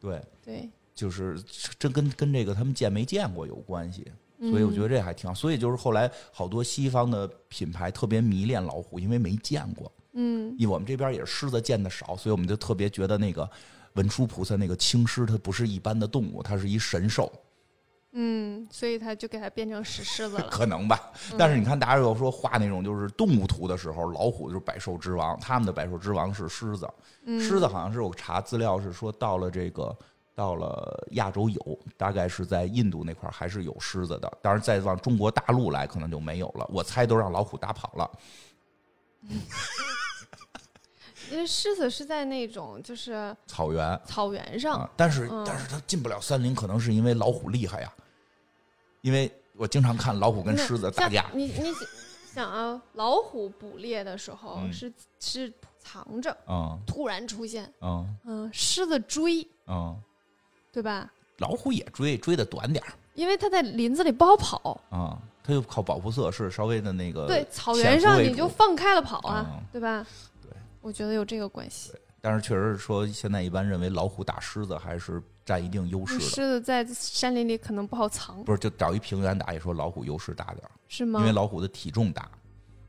[SPEAKER 2] 对，
[SPEAKER 1] 对，
[SPEAKER 2] 就是真跟跟这个他们见没见过有关系。
[SPEAKER 1] 嗯
[SPEAKER 2] 所以我觉得这还挺好。所以就是后来好多西方的品牌特别迷恋老虎，因为没见过。
[SPEAKER 1] 嗯，
[SPEAKER 2] 因为我们这边也是狮子见的少，所以我们就特别觉得那个文殊菩萨那个青狮，它不是一般的动物，它是一神兽，
[SPEAKER 1] 嗯，所以他就给它变成石狮子了。
[SPEAKER 2] 可能吧。但是你看，大家有说画那种就是动物图的时候，老虎就是百兽之王，他们的百兽之王是狮子。狮子好像是我查资料是说到了这个。到了亚洲有，大概是在印度那块儿还是有狮子的，当然再往中国大陆来可能就没有了。我猜都让老虎打跑了。
[SPEAKER 1] 因为狮子是在那种就是
[SPEAKER 2] 草原
[SPEAKER 1] 草原上，
[SPEAKER 2] 啊，但是
[SPEAKER 1] 嗯
[SPEAKER 2] 但是它进不了森林，可能是因为老虎厉害呀。因为我经常看老虎跟狮子打架，
[SPEAKER 1] 你你想啊，老虎捕猎的时候
[SPEAKER 2] 嗯
[SPEAKER 1] 是、是藏着，
[SPEAKER 2] 嗯
[SPEAKER 1] 突然出现，
[SPEAKER 2] 嗯
[SPEAKER 1] 嗯，狮子追，
[SPEAKER 2] 嗯，
[SPEAKER 1] 对吧？
[SPEAKER 2] 老虎也追，追的短点儿
[SPEAKER 1] 因为它在林子里不好跑，
[SPEAKER 2] 啊，它就靠保护色是稍微的那个
[SPEAKER 1] 对，草原上你就放开了跑啊，
[SPEAKER 2] 嗯
[SPEAKER 1] 对吧？
[SPEAKER 2] 对，
[SPEAKER 1] 我觉得有这个关系。
[SPEAKER 2] 但是确实是说，现在一般认为老虎打狮子还是占一定优势的，
[SPEAKER 1] 狮子在山林里可能不好藏，
[SPEAKER 2] 不是就找一平原打，也说老虎优势大点儿，
[SPEAKER 1] 是吗
[SPEAKER 2] 因为？老虎的体重大，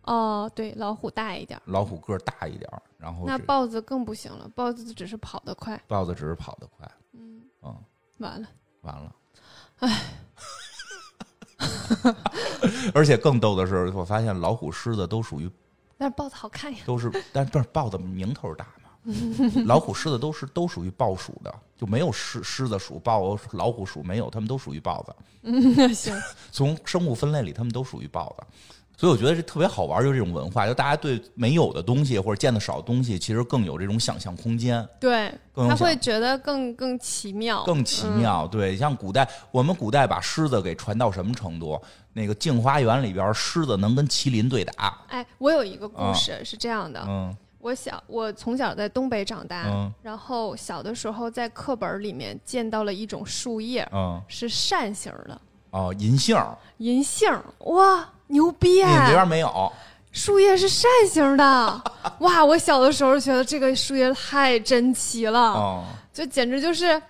[SPEAKER 1] 哦，对，老虎大一点，
[SPEAKER 2] 老虎个儿大一点，然后
[SPEAKER 1] 那豹子更不行了，豹子只是跑得快，
[SPEAKER 2] 豹子只是跑得快，
[SPEAKER 1] 嗯，
[SPEAKER 2] 嗯，
[SPEAKER 1] 完了，
[SPEAKER 2] 完了，唉。而且更逗的是，我发现老虎、狮子都属于
[SPEAKER 1] 但是豹子好看呀，
[SPEAKER 2] 都是，但不是豹子名头大嘛？老虎、狮子都是都属于豹属的，就没有狮狮子属、豹老虎属没有，它们都属于豹子。
[SPEAKER 1] 嗯，行，
[SPEAKER 2] 从生物分类里，它们都属于豹子。所以我觉得这特别好玩，就是这种文化，就大家对没有的东西或者见的少的东西，其实更有这种想象空间，
[SPEAKER 1] 对，他会觉得更更奇妙，
[SPEAKER 2] 更奇
[SPEAKER 1] 嗯
[SPEAKER 2] 妙。对，像古代，我们古代把狮子给传到什么程度？那个镜花园里边，狮子能跟麒麟对打。
[SPEAKER 1] 哎，我有一个故事是这样的，
[SPEAKER 2] 嗯
[SPEAKER 1] 我小我从小在东北长大，
[SPEAKER 2] 嗯
[SPEAKER 1] 然后小的时候在课本里面见到了一种树叶，
[SPEAKER 2] 嗯，
[SPEAKER 1] 是扇形的
[SPEAKER 2] 哦，银杏儿，
[SPEAKER 1] 银杏儿，哇，牛逼
[SPEAKER 2] 你那
[SPEAKER 1] 哎！
[SPEAKER 2] 边没有。
[SPEAKER 1] 树叶是扇形的，哇！我小的时候觉得这个树叶太珍奇了，
[SPEAKER 2] 哦，
[SPEAKER 1] 就简直就是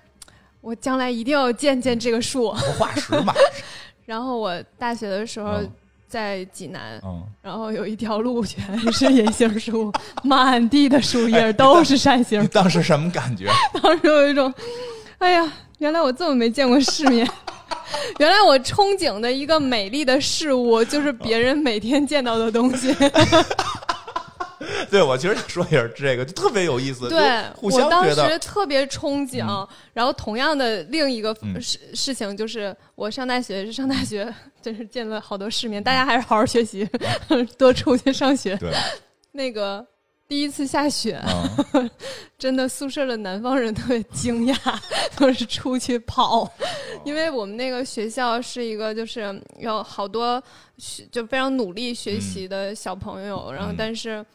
[SPEAKER 1] 我将来一定要见见这个树。
[SPEAKER 2] 不化石嘛。
[SPEAKER 1] 然后我大学的时候
[SPEAKER 2] 嗯
[SPEAKER 1] 在济南，
[SPEAKER 2] 嗯，
[SPEAKER 1] 然后有一条路全是银杏树，满地的树叶都是扇形
[SPEAKER 2] 你。当时什么感觉？
[SPEAKER 1] 当时有一种，哎呀，原来我这么没见过世面，原来我憧憬的一个美丽的事物，就是别人每天见到的东西。
[SPEAKER 2] 对，我其实想说也是这个，就特别有意思。
[SPEAKER 1] 对，
[SPEAKER 2] 互相
[SPEAKER 1] 我当时特别憧憬。然后同样的另一个
[SPEAKER 2] 嗯
[SPEAKER 1] 事事情就是，我上大学上大学，真是见了好多世面。大家还是好好学习，多出去上学。
[SPEAKER 2] 对，
[SPEAKER 1] 那个第一次下雪，
[SPEAKER 2] 嗯，
[SPEAKER 1] 真的宿舍的南方人特别惊讶，都是出去跑，
[SPEAKER 2] 哦。
[SPEAKER 1] 因为我们那个学校是一个就是有好多学就非常努力学习的小朋友，然后
[SPEAKER 2] 嗯。
[SPEAKER 1] 但是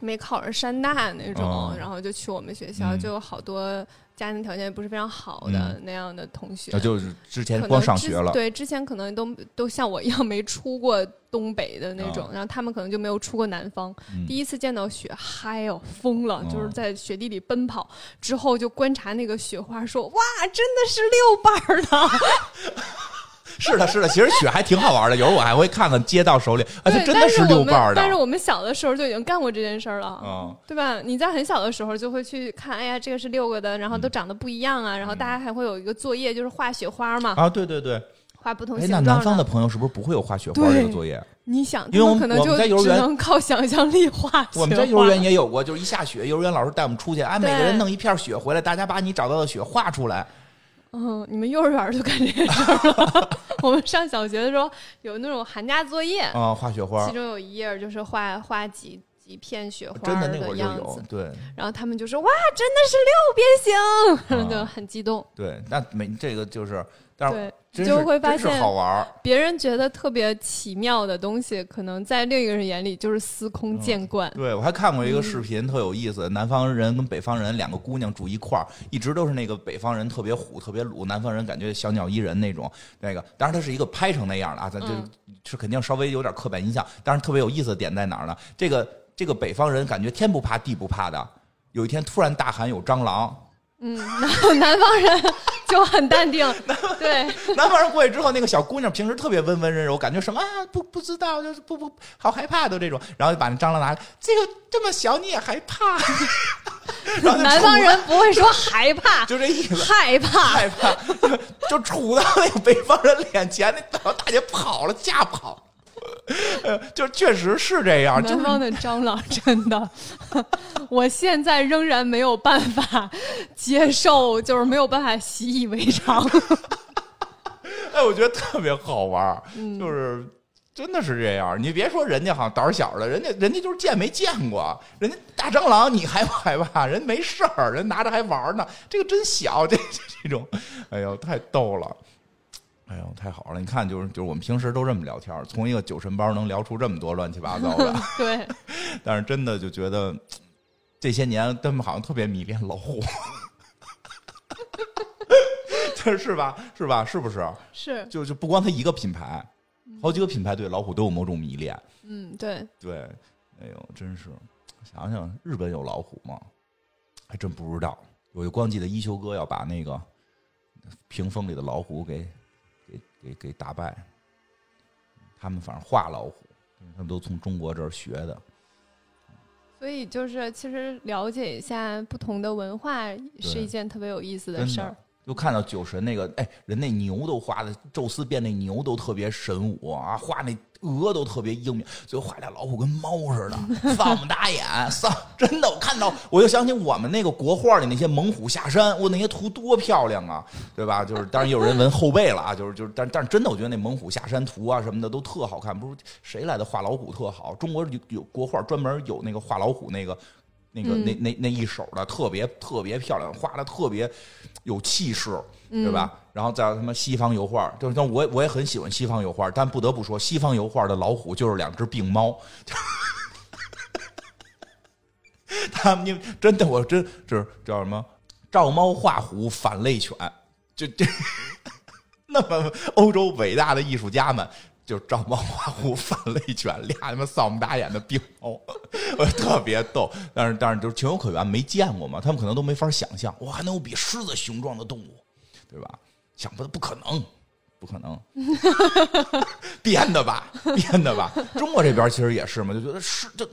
[SPEAKER 1] 没考上山大那种，
[SPEAKER 2] 哦。
[SPEAKER 1] 然后就去我们学校，
[SPEAKER 2] 嗯。
[SPEAKER 1] 就有好多家庭条件不是非常好的那样的同学。
[SPEAKER 2] 那就是之前
[SPEAKER 1] 可能
[SPEAKER 2] 光上
[SPEAKER 1] 之
[SPEAKER 2] 学了，
[SPEAKER 1] 对，之前可能都都像我一样没出过东北的那种，
[SPEAKER 2] 啊
[SPEAKER 1] 然后他们可能就没有出过南方。
[SPEAKER 2] 嗯
[SPEAKER 1] 第一次见到雪，嗨哦，疯了！
[SPEAKER 2] 哦
[SPEAKER 1] 就是在雪地里奔跑，之后就观察那个雪花，说：“哇，真的是六瓣儿的。
[SPEAKER 2] 是的，是的，其实雪还挺好玩的。有时候我还会看看街道手里，啊，它
[SPEAKER 1] 对，
[SPEAKER 2] 真的
[SPEAKER 1] 是
[SPEAKER 2] 六瓣的。
[SPEAKER 1] 但是我们小的时候就已经干过这件事儿了。
[SPEAKER 2] 嗯，
[SPEAKER 1] 对吧？你在很小的时候就会去看，哎呀，这个是六个的，然后都长得不一样啊，然后大家还会有一个作业，就是画雪花嘛，
[SPEAKER 2] 啊，对对对，
[SPEAKER 1] 画不同
[SPEAKER 2] 哎，
[SPEAKER 1] 形状
[SPEAKER 2] 那南方的朋友是不是不会有画雪花这个作业？
[SPEAKER 1] 你想，
[SPEAKER 2] 因为我
[SPEAKER 1] 可能就只能靠想象力画雪。
[SPEAKER 2] 我们在幼儿园也有过，就是一下雪，幼儿园老师带我们出去，哎，每个人弄一片雪回来，大家把你找到的雪画出来。
[SPEAKER 1] 嗯，你们幼儿园就干这些事儿了。我们上小学的时候有那种寒假作业，
[SPEAKER 2] 啊，画雪花
[SPEAKER 1] 其，中有一页就是画画几几片雪花
[SPEAKER 2] 真的那会儿就
[SPEAKER 1] 样
[SPEAKER 2] 有
[SPEAKER 1] 子，，
[SPEAKER 2] 对
[SPEAKER 1] 然后他们就说哇，真的是六边形，就
[SPEAKER 2] 啊
[SPEAKER 1] 很激动。
[SPEAKER 2] 对，那没这个就是，但是
[SPEAKER 1] 对，就会发现
[SPEAKER 2] 好玩。
[SPEAKER 1] 别人觉得特别奇妙的东西，可能在另一个人眼里就是司空见惯。
[SPEAKER 2] 对，我还看过一个
[SPEAKER 1] 嗯
[SPEAKER 2] 视频，特有意思。南方人跟北方人两个姑娘住一块儿，一直都是那个北方人特别虎、特别鲁，南方人感觉小鸟依人那种。那个，当然它是一个拍成那样的啊，咱就
[SPEAKER 1] 嗯
[SPEAKER 2] 是肯定稍微有点刻板印象。但是特别有意思的点在哪儿呢？这个这个北方人感觉天不怕地不怕的，有一天突然大喊有蟑螂，
[SPEAKER 1] 嗯，然后南方人就很淡定，对，
[SPEAKER 2] 南方人过去之后，那个小姑娘平时特别温温柔柔，感觉什么啊不不知道，就是不不好害怕都这种，然后就把那蟑螂拿来，这个这么小你也害怕，然后
[SPEAKER 1] 南方人不会说害怕，
[SPEAKER 2] 就这意思。
[SPEAKER 1] 害怕。
[SPEAKER 2] 害怕，就就杵到那个北方人脸前，那老大姐跑了，吓跑。呃，就确实是这样，就是
[SPEAKER 1] 南方的蟑螂真的，我现在仍然没有办法接受，就是没有办法习以为常。
[SPEAKER 2] 哎，我觉得特别好玩，
[SPEAKER 1] 嗯
[SPEAKER 2] 就是真的是这样。你别说人家好像胆儿小的，人家人家就是见没见过，人家大蟑螂你害不害怕？人没事儿，人拿着还玩呢。这个真小，这这种，哎呦，太逗了。哎呦，太好了！你看，就是就是我们平时都这么聊天，从一个酒神包能聊出这么多乱七八糟的，
[SPEAKER 1] 对，
[SPEAKER 2] 但是真的就觉得这些年他们好像特别迷恋老虎，这是吧？是吧？是不是？
[SPEAKER 1] 是，
[SPEAKER 2] 就就不光他一个品牌，好几个品牌对老虎都有某种迷恋。
[SPEAKER 1] 嗯，对，
[SPEAKER 2] 对，哎呦，真是想想日本有老虎吗？还真不知道。我就光记得一休哥要把那个屏风里的老虎给给给给打败。他们反正画老虎，他们都从中国这儿学的。
[SPEAKER 1] 所以就是其实了解一下不同的文化是一件特别有意思的事儿。
[SPEAKER 2] 就看到酒神那个，哎，人那牛都画的，宙斯变那牛都特别神武啊，画那鹅都特别英明，最后画俩老虎跟猫似的，丧不打眼，丧，真的，我看到我就想起我们那个国画里那些猛虎下山，我那些图多漂亮啊，对吧？就是当然有人纹后背了啊，就是就是，但但是真的，我觉得那猛虎下山图啊什么的都特好看，不是谁来的画老虎特好，中国有有国画专门有那个画老虎那个。那个那那那一手的特别特别漂亮，画的特别有气势，对吧？然后再他妈西方油画，就是像我我也很喜欢西方油画，但不得不说，西方油画的老虎就是两只病猫。他们因为真的，我真是叫什么照猫画虎反类犬，就这 那么欧洲伟大的艺术家们。就照猫画虎反类犬，俩他妈丧不打眼的病猫，我特别逗。但是但是就是情有可原，没见过嘛，他们可能都没法想象，哇，还能有比狮子雄壮的动物，对吧？想不到不可能，不可能，编的吧，编的吧。中国这边其实也是嘛，就觉得是这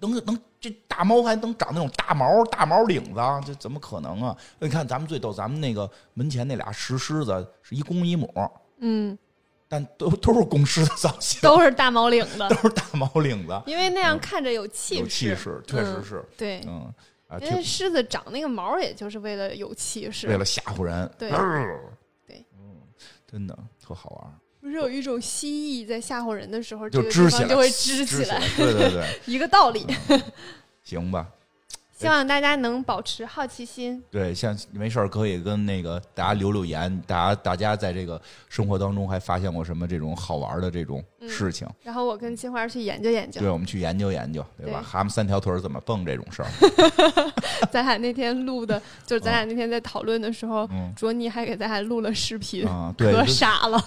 [SPEAKER 2] 能能这大猫还能长那种大毛大毛领子，这怎么可能啊？你看咱们最逗，咱们那个门前那俩石狮子是一公一母。
[SPEAKER 1] 嗯，
[SPEAKER 2] 但都都是公狮的造型，
[SPEAKER 1] 都是大毛领的
[SPEAKER 2] 都，是大毛领子，
[SPEAKER 1] 因为那样看着有气势。
[SPEAKER 2] 有气势，确实是，
[SPEAKER 1] 对，
[SPEAKER 2] 嗯啊，
[SPEAKER 1] 因为狮子长那个毛，也就是为了有气势。
[SPEAKER 2] 为了吓唬人，
[SPEAKER 1] 对
[SPEAKER 2] 嗯
[SPEAKER 1] 对
[SPEAKER 2] 嗯，真的特好玩，
[SPEAKER 1] 不是有一种蜥蜴在吓唬人的时候，
[SPEAKER 2] 就支起来，
[SPEAKER 1] 就会支
[SPEAKER 2] 起
[SPEAKER 1] 起来，
[SPEAKER 2] 对对对，
[SPEAKER 1] 一个道理。
[SPEAKER 2] 行吧。
[SPEAKER 1] 希望大家能保持好奇心。
[SPEAKER 2] 对，像没事儿可以跟那个大家留留言，大家大家在这个生活当中还发现过什么这种好玩的这种事情？
[SPEAKER 1] 然后我跟金花去研究研究
[SPEAKER 2] 对，。我们去研究研究，对吧？
[SPEAKER 1] 对
[SPEAKER 2] 蛤蟆三条腿儿怎么蹦这种事儿？
[SPEAKER 1] 咱俩那天录的，就是咱俩那天在讨论的时候，
[SPEAKER 2] 嗯
[SPEAKER 1] 卓尼还给咱俩录了视频，
[SPEAKER 2] 啊，对，
[SPEAKER 1] 可傻了。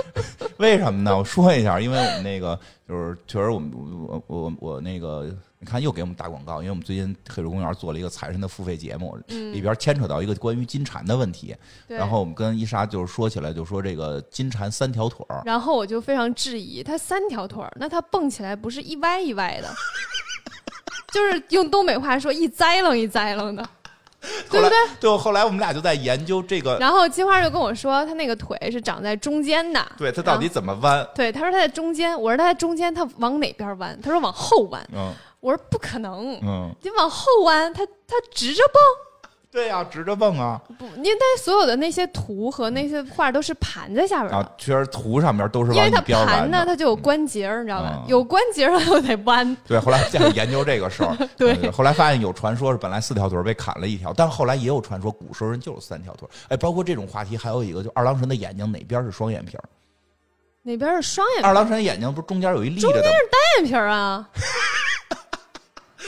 [SPEAKER 2] 为什么呢？我说一下，因为我们那个就是确实我们我我我那个，你看又给我们打广告，因为我们最近黑水公园做了一个财神的付费节目，里边牵扯到一个关于金蝉的问题，
[SPEAKER 1] 嗯
[SPEAKER 2] 然后我们跟伊莎就是说起来，就说这个金蝉三条腿儿，
[SPEAKER 1] 然后我就非常质疑，它三条腿儿，那它蹦起来不是一歪一歪的，就是用东北话说一栽楞一栽楞的，对不对？
[SPEAKER 2] 对，后来我们俩就在研究这个，
[SPEAKER 1] 然后金花就跟我说，他那个腿是长在中间的。
[SPEAKER 2] 对他到底怎么弯？
[SPEAKER 1] 对，他说他在中间，我说他在中间，他往哪边弯？他说往后弯。
[SPEAKER 2] 嗯
[SPEAKER 1] 我说不可能，
[SPEAKER 2] 嗯，
[SPEAKER 1] 你往后弯，它它直着蹦。
[SPEAKER 2] 对呀、直着蹦啊
[SPEAKER 1] 不，因为它所有的那些图和那些画都是盘在下边的，
[SPEAKER 2] 啊！确实图上面都是
[SPEAKER 1] 因为它盘呢。它就有关节儿，你知道吧？
[SPEAKER 2] 嗯
[SPEAKER 1] 有关节儿它就得弯。
[SPEAKER 2] 对，后来再研究这个事儿，
[SPEAKER 1] 对
[SPEAKER 2] 呃后来发现有传说是本来四条腿被砍了一条，但是后来也有传说古时候人就是三条腿。哎，包括这种话题，还有一个就二郎神的眼睛哪边是双眼皮儿？
[SPEAKER 1] 哪边是双眼皮
[SPEAKER 2] 二郎神的眼睛不是中间有一立着的
[SPEAKER 1] 单眼皮儿啊？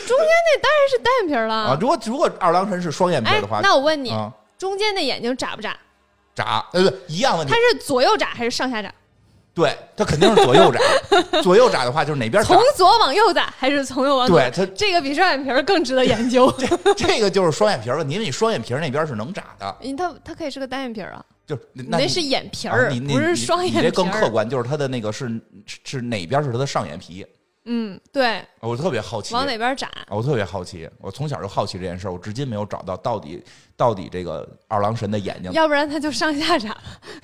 [SPEAKER 1] 中间那当然是单眼皮儿了。
[SPEAKER 2] 啊？如果如果二郎神是双眼皮的话，，
[SPEAKER 1] 那我问你，
[SPEAKER 2] 啊
[SPEAKER 1] 中间的眼睛眨不眨？
[SPEAKER 2] 眨呃不一样问题
[SPEAKER 1] 它，是左右眨还是上下眨？
[SPEAKER 2] 对，它肯定是左右眨，左右眨的话就是哪边
[SPEAKER 1] 从，左往右眨还是从右往左？
[SPEAKER 2] 对它
[SPEAKER 1] 这个比双眼皮儿更值得研究。
[SPEAKER 2] 这个就是双眼皮儿问题，因为你双眼皮儿那边是能眨的，
[SPEAKER 1] 因为它它可以是个单眼皮儿啊，
[SPEAKER 2] 就那你
[SPEAKER 1] 那是眼皮儿，不是双眼皮儿。
[SPEAKER 2] 你这更客观，就是它的那个是是是哪边是它的上眼皮，
[SPEAKER 1] 嗯，对，
[SPEAKER 2] 我特别好奇。
[SPEAKER 1] 往哪边眨？
[SPEAKER 2] 啊我特别好奇，我从小就好奇这件事儿，我至今没有找到到底到底这个二郎神的眼睛
[SPEAKER 1] 要不然他就上下眨。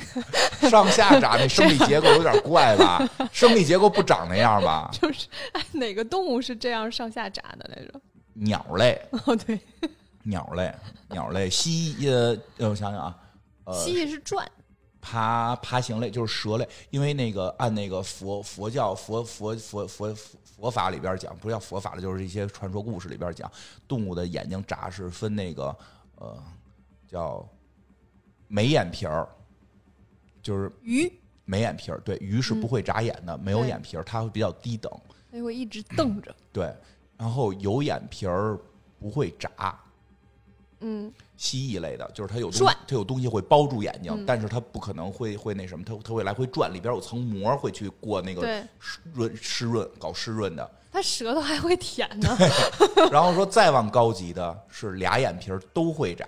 [SPEAKER 2] 上下眨那生理结构有点怪吧？生理结构不长那样吧？
[SPEAKER 1] 就是哎，哪个动物是这样上下眨的来着？
[SPEAKER 2] 鸟类，
[SPEAKER 1] 哦，对，
[SPEAKER 2] 鸟类，鸟类，蜥蜴，呃，呃我想想啊，呃，
[SPEAKER 1] 蜥蜴是转，
[SPEAKER 2] 爬爬行类就是蛇类，因为那个按那个佛佛教佛佛佛佛佛佛法里边讲，不是叫佛法了，就是一些传说故事里边讲，动物的眼睛眨是分那个呃叫眉眼皮儿，就是
[SPEAKER 1] 鱼，
[SPEAKER 2] 眉眼皮儿，对，鱼是不会眨眼的，没有眼皮儿，它会比较低等，
[SPEAKER 1] 它会一直瞪着。
[SPEAKER 2] 对，然后有眼皮儿不会眨，
[SPEAKER 1] 嗯，
[SPEAKER 2] 蜥蜴类的，就是它有东
[SPEAKER 1] 转。
[SPEAKER 2] 它有东西会包住眼睛，
[SPEAKER 1] 嗯。
[SPEAKER 2] 但是它不可能会会那什么，它它会来回转，里边有层膜会去过那个，湿润湿润搞湿润的。
[SPEAKER 1] 它舌头还会舔呢。
[SPEAKER 2] 然后说再往高级的是俩眼皮儿都会眨，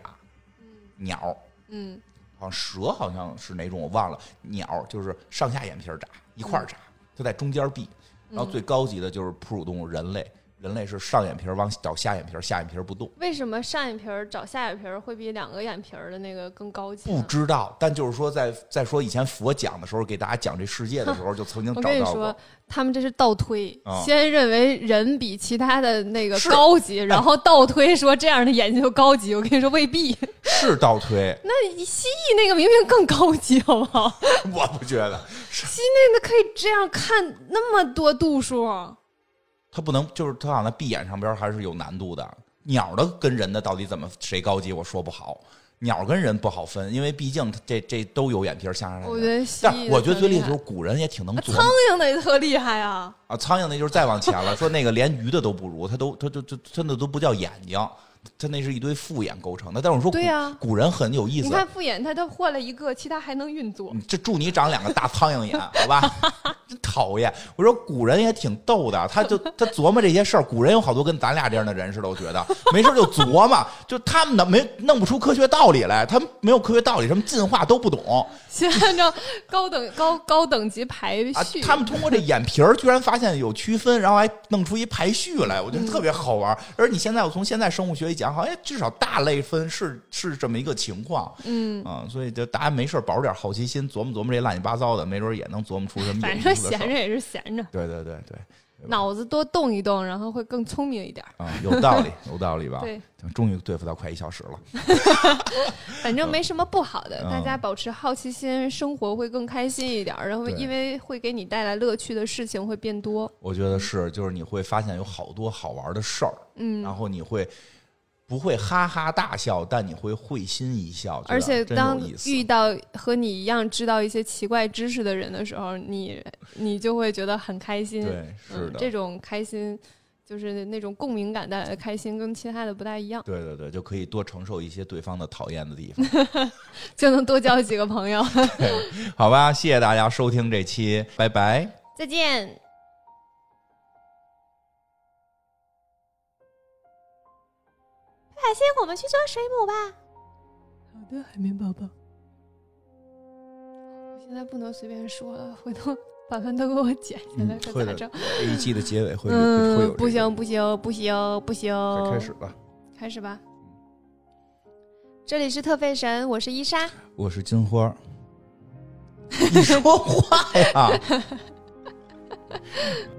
[SPEAKER 2] 鸟
[SPEAKER 1] 嗯，
[SPEAKER 2] 好像蛇好像是哪种我忘了，鸟就是上下眼皮儿眨一块儿眨，它在中间闭。然后最高级的就是哺乳动物人类，人类是上眼皮儿往找下眼皮儿，下眼皮儿不动。
[SPEAKER 1] 为什么上眼皮儿找下眼皮儿会比两个眼皮儿的那个更高级
[SPEAKER 2] 不？知道，但就是说在，在说以前佛讲的时候，给大家讲这世界的时候，就曾经找到过
[SPEAKER 1] 跟你说。，他们这是倒推，
[SPEAKER 2] 啊
[SPEAKER 1] 先认为人比其他的那个高级，然后倒推说这样的眼睛就高级。我跟你说未必，
[SPEAKER 2] 是倒推，
[SPEAKER 1] 那蜥蜴那个明明更高级，好不好？
[SPEAKER 2] 我不觉得，
[SPEAKER 1] 蜥蜴那个可以这样看那么多度数，
[SPEAKER 2] 它不能，就是它好像闭眼上边还是有难度的。鸟的跟人的到底怎么谁高级，我说不好。鸟跟人不好分，因为毕竟它这这都有眼皮儿下上来。
[SPEAKER 1] 我觉得
[SPEAKER 2] 但我觉得最厉害
[SPEAKER 1] 害
[SPEAKER 2] 就是古人也挺能琢
[SPEAKER 1] 苍蝇那也特厉害啊！
[SPEAKER 2] 啊，苍蝇那就是再往前了，说那个连鱼的都不如，它都它就就真的都不叫眼睛，它那是一堆复眼构成的。但是我说古
[SPEAKER 1] 对呀
[SPEAKER 2] 古人很有意思，
[SPEAKER 1] 你看复眼，他他换了一个，其他还能运作。
[SPEAKER 2] 嗯这祝你长两个大苍蝇眼，好吧？真讨厌！我说古人也挺逗的，他就他琢磨这些事儿。古人有好多跟咱俩这样的人似的，我觉得没事就琢磨，就他们呢没弄不出科学道理来，他们没有科学道理，什么进化都不懂
[SPEAKER 1] 先按照高等高高等级排
[SPEAKER 2] 啊
[SPEAKER 1] 序。。
[SPEAKER 2] 他们通过这眼皮儿居然发现有区分，然后还弄出一排序来，我觉得特别好玩。而你现在我从现在生物学讲好，哎，至少大类分是是这么一个情况，
[SPEAKER 1] 嗯，
[SPEAKER 2] 啊，所以就大家没事儿保着点好奇心，琢磨琢磨这乱七八糟的，没准也能琢磨出什么
[SPEAKER 1] 反。正闲着也是闲着，
[SPEAKER 2] 对对对对，
[SPEAKER 1] 脑子多动一动，然后会更聪明一点儿。
[SPEAKER 2] 啊，有道理，有道理吧？
[SPEAKER 1] 对，
[SPEAKER 2] 终于对付到快一小时了。
[SPEAKER 1] 反正没什么不好的，
[SPEAKER 2] 嗯
[SPEAKER 1] 大家保持好奇心，生活会更开心一点。然后因为会给你带来乐趣的事情会变多。
[SPEAKER 2] 我觉得是，就是你会发现有好多好玩的事儿，
[SPEAKER 1] 嗯，
[SPEAKER 2] 然后你会不会哈哈大笑，但你会会心一笑，
[SPEAKER 1] 而且当遇到和你一样知道一些奇怪知识的人的时候，你你就会觉得很开心。
[SPEAKER 2] 对，是
[SPEAKER 1] 这种开心就是那种共鸣感带来的开心，跟其他的不太一样，
[SPEAKER 2] 对对对，就可以多承受一些对方的讨厌的地方。
[SPEAKER 1] 就能多交几个朋友。
[SPEAKER 2] 好吧，谢谢大家收听这期，拜拜。
[SPEAKER 1] 再见。海星，我们去做水母吧。好的，海绵宝宝。我现在不能随便说了，回头凡凡都给我剪下来，
[SPEAKER 2] 嗯会的
[SPEAKER 1] 可咋整？
[SPEAKER 2] 这一季的结尾会会
[SPEAKER 1] 不行，不行，不行，不行。
[SPEAKER 2] 再开始吧。
[SPEAKER 1] 开始吧。这里是特费神，我是伊莎。
[SPEAKER 2] 我是金花。你说话呀！